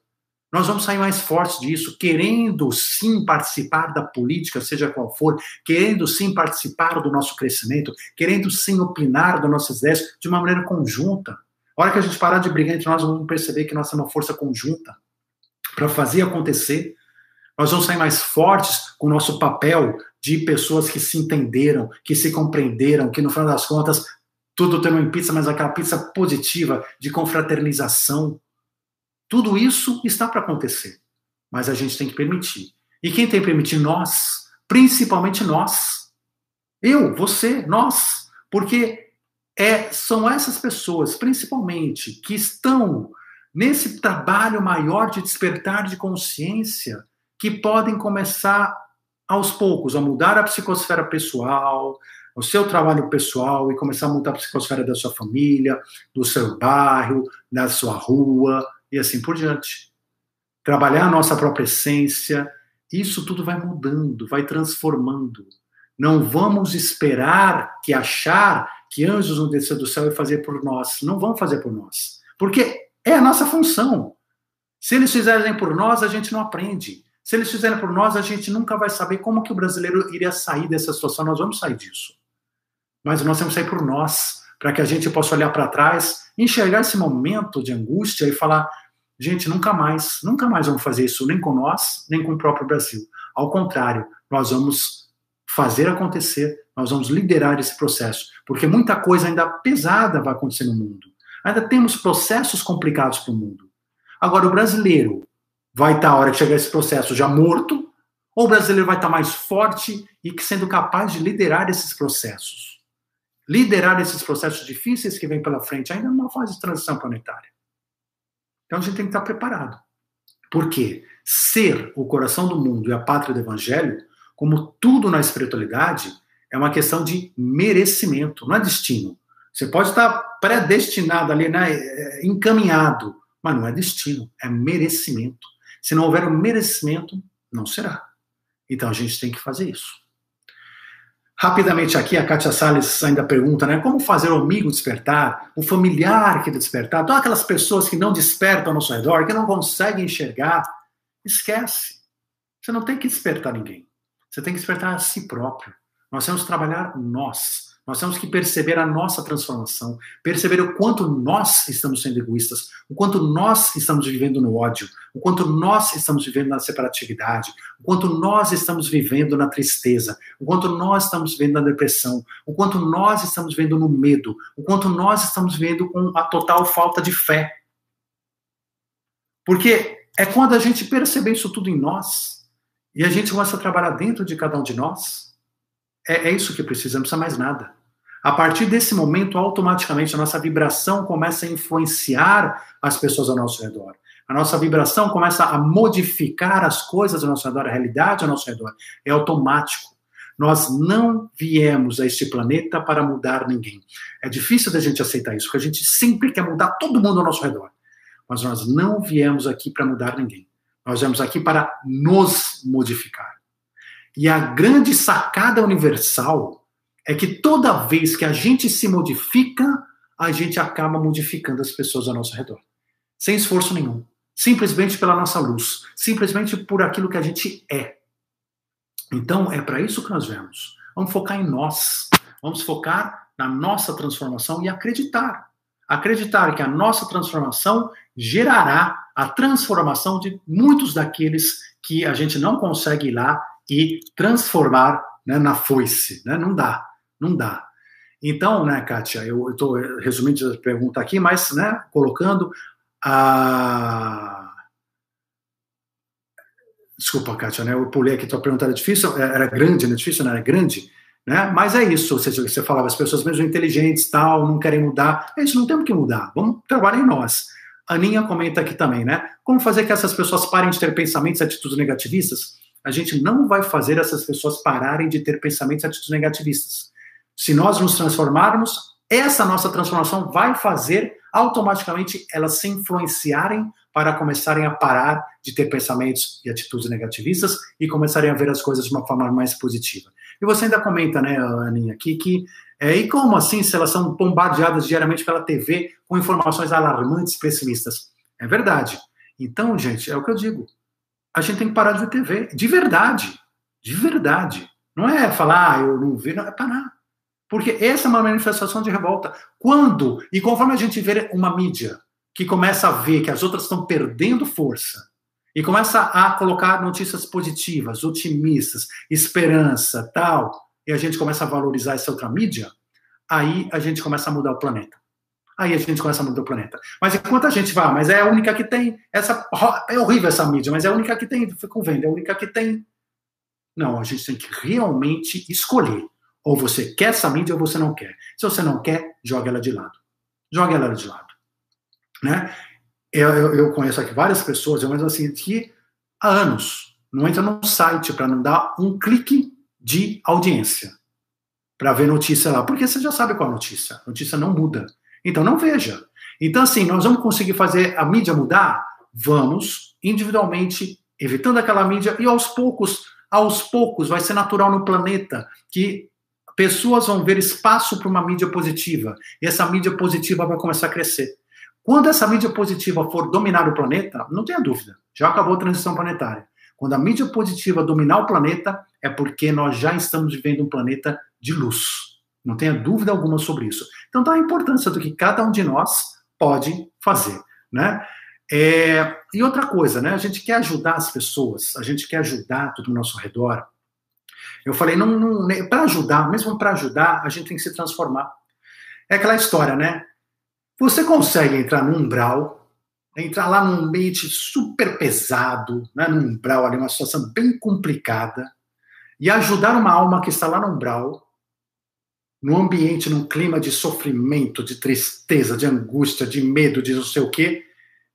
Nós vamos sair mais fortes disso, querendo sim participar da política, seja qual for, querendo sim participar do nosso crescimento, querendo sim opinar das nossas ideias de uma maneira conjunta. A hora que a gente parar de brigar entre nós, vamos perceber que nós somos uma força conjunta para fazer acontecer. Nós vamos sair mais fortes com o nosso papel de pessoas que se entenderam, que se compreenderam, que no final das contas tudo tem uma pizza, mas aquela pizza positiva de confraternização. Tudo isso está para acontecer, mas a gente tem que permitir. E quem tem que permitir? Nós, principalmente nós. Eu, você, nós. Porque é, são essas pessoas, principalmente, que estão nesse trabalho maior de despertar de consciência, que podem começar aos poucos a mudar a psicosfera pessoal, o seu trabalho pessoal e começar a mudar a psicosfera da sua família, do seu bairro, da sua rua e assim por diante. Trabalhar a nossa própria essência, isso tudo vai mudando, vai transformando. Não vamos esperar que achar que anjos vão descer do céu e fazer por nós. Não vão fazer por nós. Porque é a nossa função. Se eles fizerem por nós, a gente não aprende. Se eles fizerem por nós, a gente nunca vai saber como que o brasileiro iria sair dessa situação. Nós vamos sair disso. Mas nós temos que sair por nós, para que a gente possa olhar para trás, enxergar esse momento de angústia e falar: gente, nunca mais, nunca mais vamos fazer isso, nem com nós, nem com o próprio Brasil. Ao contrário, nós vamos fazer acontecer, nós vamos liderar esse processo, porque muita coisa ainda pesada vai acontecer no mundo. Ainda temos processos complicados para o mundo. Agora, o brasileiro vai estar, a hora que chegar esse processo, já morto, ou o brasileiro vai estar mais forte e sendo capaz de liderar esses processos? Liderar esses processos difíceis que vêm pela frente, ainda numa fase de transição planetária. Então a gente tem que estar preparado. Por quê? Ser o coração do mundo e a pátria do evangelho, como tudo na espiritualidade, é uma questão de merecimento, não é destino. Você pode estar predestinado ali, né, é, encaminhado, mas não é destino, é merecimento. Se não houver um merecimento, não será. Então a gente tem que fazer isso. Rapidamente aqui, a Kátia Salles ainda pergunta, né? Como fazer o amigo despertar, o familiar que despertar, todas aquelas pessoas que não despertam ao nosso redor, que não conseguem enxergar, esquece. Você não tem que despertar ninguém. Você tem que despertar a si próprio. Nós temos que trabalhar nós Nós temos que perceber a nossa transformação, perceber o quanto nós estamos sendo egoístas, o quanto nós estamos vivendo no ódio, o quanto nós estamos vivendo na separatividade, o quanto nós estamos vivendo na tristeza, o quanto nós estamos vivendo na depressão, o quanto nós estamos vivendo no medo, o quanto nós estamos vivendo com a total falta de fé. Porque é quando a gente perceber isso tudo em nós e a gente começa a trabalhar dentro de cada um de nós é, é isso que precisa, não precisa mais nada. A partir desse momento, automaticamente, a nossa vibração começa a influenciar as pessoas ao nosso redor. A nossa vibração começa a modificar as coisas ao nosso redor, a realidade ao nosso redor. É automático. Nós não viemos a este planeta para mudar ninguém. É difícil da gente aceitar isso, porque a gente sempre quer mudar todo mundo ao nosso redor. Mas nós não viemos aqui para mudar ninguém. Nós viemos aqui para nos modificar. E a grande sacada universal é que toda vez que a gente se modifica, a gente acaba modificando as pessoas ao nosso redor. Sem esforço nenhum. Simplesmente pela nossa luz. Simplesmente por aquilo que a gente é. Então, é para isso que nós vemos. Vamos focar em nós. Vamos focar na nossa transformação e acreditar. Acreditar que a nossa transformação gerará a transformação de muitos daqueles que a gente não consegue ir lá e transformar né, na foice. Né? Não dá, não dá. Então, né, Kátia, eu estou resumindo a pergunta aqui, mas né, colocando a. Desculpa, Kátia, né, eu pulei aqui, tua pergunta era difícil, era grande, né? Difícil, não era grande, né? Mas é isso, seja, você falava, as pessoas mesmo inteligentes, tal, não querem mudar. É isso, não temos que mudar, vamos trabalhar em nós. Aninha comenta aqui também, né? Como fazer que essas pessoas parem de ter pensamentos e atitudes negativistas? a gente não vai fazer essas pessoas pararem de ter pensamentos e atitudes negativistas. Se nós nos transformarmos, essa nossa transformação vai fazer automaticamente elas se influenciarem para começarem a parar de ter pensamentos e atitudes negativistas e começarem a ver as coisas de uma forma mais positiva. E você ainda comenta, né, Aninha, aqui que é, e como assim se elas são bombardeadas diariamente pela TV com informações alarmantes, pessimistas? É verdade. Então, gente, é o que eu digo a gente tem que parar de ver TV. De verdade. De verdade. Não é falar, ah, eu não vi, não, é parar. Porque essa é uma manifestação de revolta. Quando, e conforme a gente vê uma mídia que começa a ver que as outras estão perdendo força, e começa a colocar notícias positivas, otimistas, esperança, tal, e a gente começa a valorizar essa outra mídia, aí a gente começa a mudar o planeta. Aí a gente começa a mudar o planeta. Mas enquanto a gente vai, mas é a única que tem. Essa é horrível essa mídia, mas é a única que tem. Ficam vendo, é a única que tem. Não, a gente tem que realmente escolher. Ou você quer essa mídia ou você não quer. Se você não quer, joga ela de lado. Joga ela de lado. Né? Eu, eu, eu conheço aqui várias pessoas, eu assim, que há anos não entra num site para não dar um clique de audiência para ver notícia lá, porque você já sabe qual é a notícia. Notícia não muda. Então não veja. Então, assim, nós vamos conseguir fazer a mídia mudar? Vamos, individualmente, evitando aquela mídia, e aos poucos, aos poucos, vai ser natural no planeta que pessoas vão ver espaço para uma mídia positiva. E essa mídia positiva vai começar a crescer. Quando essa mídia positiva for dominar o planeta, não tenha dúvida, já acabou a transição planetária. Quando a mídia positiva dominar o planeta, é porque nós já estamos vivendo um planeta de luz. Não tenha dúvida alguma sobre isso. Então, tá a importância do que cada um de nós pode fazer, né? É, e outra coisa, né? A gente quer ajudar as pessoas, a gente quer ajudar tudo ao nosso redor. Eu falei, não, não né, para ajudar, mesmo para ajudar, a gente tem que se transformar. É aquela história, né? Você consegue entrar num umbral, entrar lá num ambiente super pesado, né? num umbral ali, uma situação bem complicada, e ajudar uma alma que está lá no umbral no ambiente, num clima de sofrimento, de tristeza, de angústia, de medo, de não sei o quê,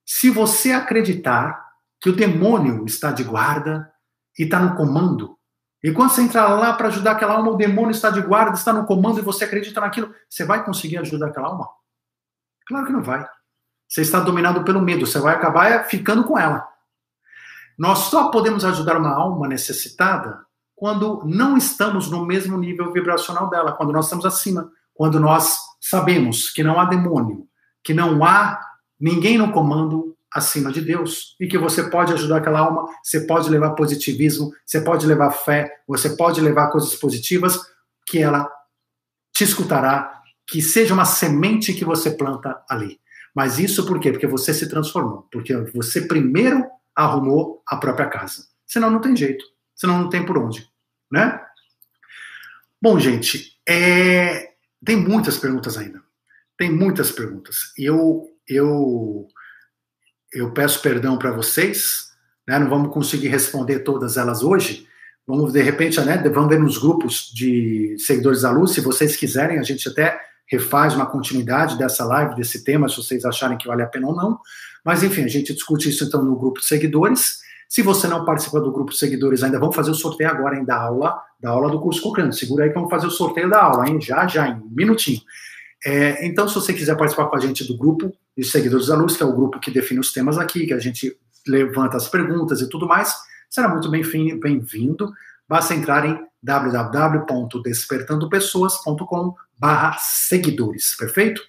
se você acreditar que o demônio está de guarda e está no comando, e quando você entrar lá para ajudar aquela alma, o demônio está de guarda, está no comando e você acredita naquilo, você vai conseguir ajudar aquela alma? Claro que não vai. Você está dominado pelo medo, você vai acabar ficando com ela. Nós só podemos ajudar uma alma necessitada quando não estamos no mesmo nível vibracional dela, quando nós estamos acima, quando nós sabemos que não há demônio, que não há ninguém no comando acima de Deus e que você pode ajudar aquela alma, você pode levar positivismo, você pode levar fé, você pode levar coisas positivas que ela te escutará, que seja uma semente que você planta ali. Mas isso por quê? Porque você se transformou, porque você primeiro arrumou a própria casa. Senão não tem jeito, senão não tem por onde, né? Bom, gente, é... tem muitas perguntas ainda. Tem muitas perguntas. E eu, eu, eu peço perdão para vocês, né? não vamos conseguir responder todas elas hoje. Vamos, de repente, né, vamos ver nos grupos de seguidores da luz, se vocês quiserem, a gente até refaz uma continuidade dessa live, desse tema, se vocês acharem que vale a pena ou não. Mas, enfim, a gente discute isso então no grupo de seguidores. Se você não participa do grupo de seguidores ainda, vamos fazer o sorteio agora, hein, da aula, da aula do curso Cochrane. Segura aí que vamos fazer o sorteio da aula, hein? Já, já, em um minutinho. É, então, se você quiser participar com a gente do grupo de seguidores da luz, que é o grupo que define os temas aqui, que a gente levanta as perguntas e tudo mais, será muito bem-vindo. Basta entrar em www.despertandopessoas.com barra seguidores, perfeito?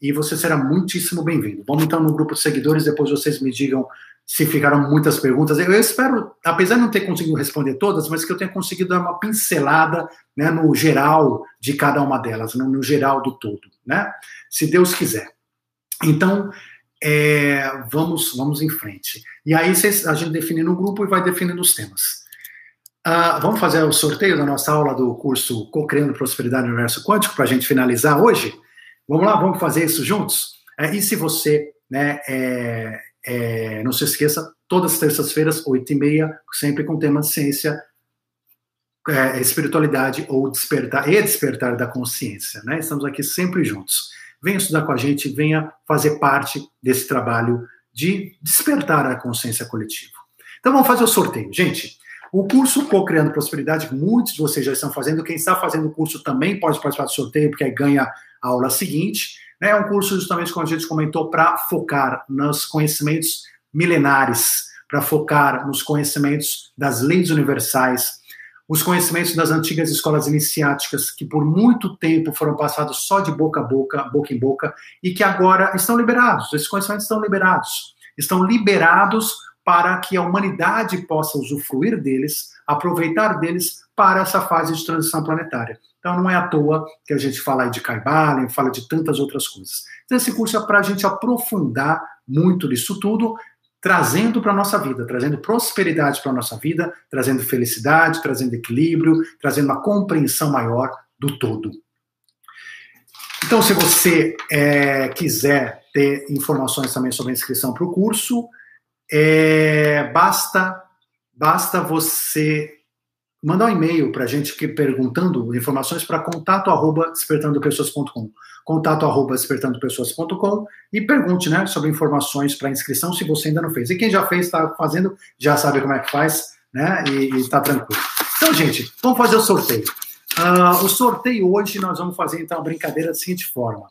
E você será muitíssimo bem-vindo. Vamos então no grupo de seguidores, depois vocês me digam se ficaram muitas perguntas. Eu espero, apesar de não ter conseguido responder todas, mas que eu tenha conseguido dar uma pincelada né, no geral de cada uma delas, no geral do todo, né? Se Deus quiser. Então, é, vamos, vamos em frente. E aí vocês, a gente define no grupo e vai definindo os temas. Uh, vamos fazer o sorteio da nossa aula do curso Co-Criando Prosperidade no Universo Quântico para a gente finalizar hoje? Vamos lá, vamos fazer isso juntos? É, e se você né, é, é, não se esqueça, todas as terças-feiras, 8h30, sempre com o tema ciência, é, espiritualidade ou despertar e despertar da consciência. Né? Estamos aqui sempre juntos. Venha estudar com a gente, venha fazer parte desse trabalho de despertar a consciência coletiva. Então vamos fazer o sorteio. Gente, o curso Co-Criando Prosperidade, muitos de vocês já estão fazendo. Quem está fazendo o curso também pode participar do sorteio, porque aí ganha a aula seguinte. É um curso justamente, como a gente comentou, para focar nos conhecimentos milenares, para focar nos conhecimentos das leis universais, os conhecimentos das antigas escolas iniciáticas, que por muito tempo foram passados só de boca a boca, boca em boca, e que agora estão liberados. Esses conhecimentos estão liberados. Estão liberados para que a humanidade possa usufruir deles, aproveitar deles para essa fase de transição planetária. Então não é à toa que a gente fala de Kaibalen, fala de tantas outras coisas. Então esse curso é para a gente aprofundar muito disso tudo, trazendo para a nossa vida, trazendo prosperidade para a nossa vida, trazendo felicidade, trazendo equilíbrio, trazendo uma compreensão maior do todo. Então, se você é, quiser ter informações também sobre a inscrição para o curso, é, basta, basta você mandar um e-mail para a gente que perguntando informações para contato arroba despertandopessoas.com contato arroba despertandopessoas.com e pergunte né, sobre informações para inscrição se você ainda não fez. E quem já fez, está fazendo, já sabe como é que faz, né? E está tranquilo. Então, gente, vamos fazer o sorteio. Uh, o sorteio hoje nós vamos fazer então a brincadeira da seguinte forma.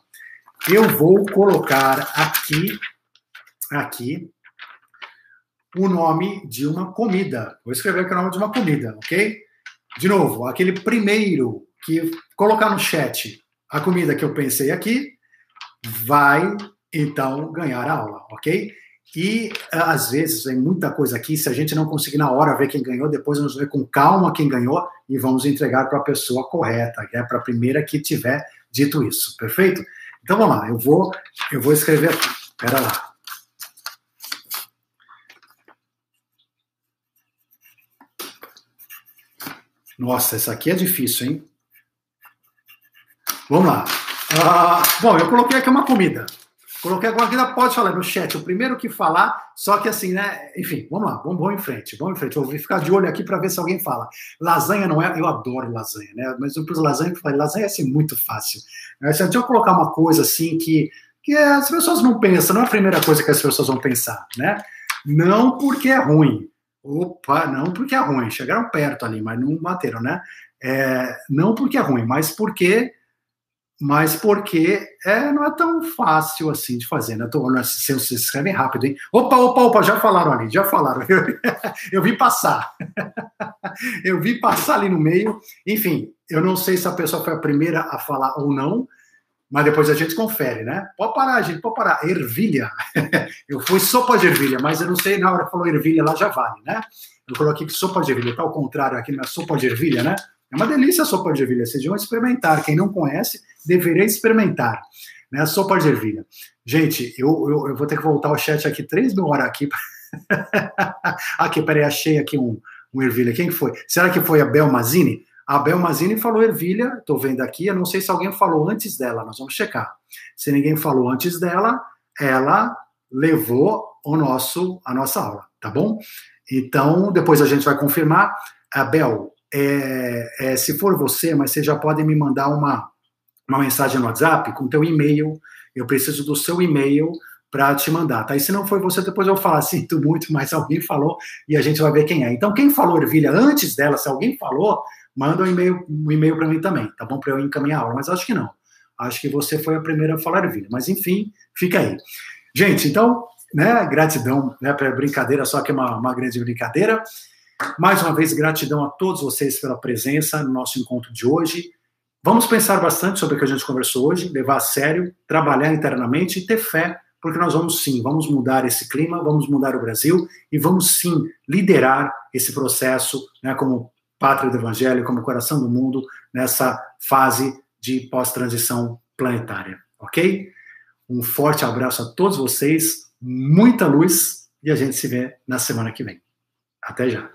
Eu vou colocar aqui, aqui, o nome de uma comida. Vou escrever aqui o nome de uma comida, ok? De novo, aquele primeiro que colocar no chat a comida que eu pensei aqui, vai então ganhar a aula, ok? E às vezes vem muita coisa aqui, se a gente não conseguir na hora ver quem ganhou, depois vamos ver com calma quem ganhou e vamos entregar para a pessoa correta, que é para a primeira que tiver dito isso, perfeito? Então vamos lá, eu vou, eu vou escrever aqui, espera lá. Nossa, essa aqui é difícil, hein? Vamos lá. Ah, bom, eu coloquei aqui uma comida. Coloquei agora aqui, pode falar no chat, o primeiro que falar, só que assim, né? Enfim, vamos lá, vamos, vamos em frente, vamos em frente. Eu vou ficar de olho aqui para ver se alguém fala. Lasanha não é, eu adoro lasanha, né? Mas eu pus lasanha e falei, lasanha é assim muito fácil. Se a gente colocar uma coisa assim que, que as pessoas não pensam, não é a primeira coisa que as pessoas vão pensar, né? Não porque é ruim, Opa, não porque é ruim, chegaram perto ali, mas não bateram, né? É, não porque é ruim, mas porque mas porque é, não é tão fácil assim de fazer, né? Tô, vocês escrevem rápido, hein? Opa, opa, opa, já falaram ali, já falaram. Eu, [laughs] eu vi passar. [laughs] eu vi passar ali no meio. Enfim, eu não sei se a pessoa foi a primeira a falar ou não, mas depois a gente confere, né? Pode parar, gente, pode parar. Ervilha. [laughs] eu fui sopa de ervilha, mas eu não sei, na hora que falou ervilha lá já vale, né? Eu coloquei que sopa de ervilha, tá ao contrário aqui, não é sopa de ervilha, né? É uma delícia a sopa de ervilha, vocês deviam experimentar. Quem não conhece, deveria experimentar. Né? A sopa de ervilha. Gente, eu, eu, eu vou ter que voltar ao chat aqui, três mil horas aqui. [laughs] aqui, peraí, achei aqui um, um ervilha. Quem foi? Será que foi a Bel Mazini? A Bel Mazini falou ervilha, estou vendo aqui, eu não sei se alguém falou antes dela, nós vamos checar. Se ninguém falou antes dela, ela levou o nosso, a nossa aula, tá bom? Então, depois a gente vai confirmar. Abel, é, é, se for você, mas você já pode me mandar uma, uma mensagem no WhatsApp com teu e-mail. Eu preciso do seu e-mail para te mandar, tá? E se não foi você, depois eu falo, [laughs] sinto muito, mas alguém falou e a gente vai ver quem é. Então, quem falou ervilha antes dela, se alguém falou, manda um e-mail um e-mail para mim também, tá bom? Para eu encaminhar a aula, mas acho que não. Acho que você foi a primeira a falar ervilha, mas enfim, fica aí. Gente, então, né, gratidão, né, para brincadeira, só que é uma, uma grande brincadeira. Mais uma vez, gratidão a todos vocês pela presença no nosso encontro de hoje. Vamos pensar bastante sobre o que a gente conversou hoje, levar a sério, trabalhar internamente e ter fé, porque nós vamos sim, vamos mudar esse clima, vamos mudar o Brasil e vamos sim liderar esse processo, né, como pátria do Evangelho, como coração do mundo, nessa fase de pós-transição planetária, ok? Um forte abraço a todos vocês, muita luz e a gente se vê na semana que vem. Até já.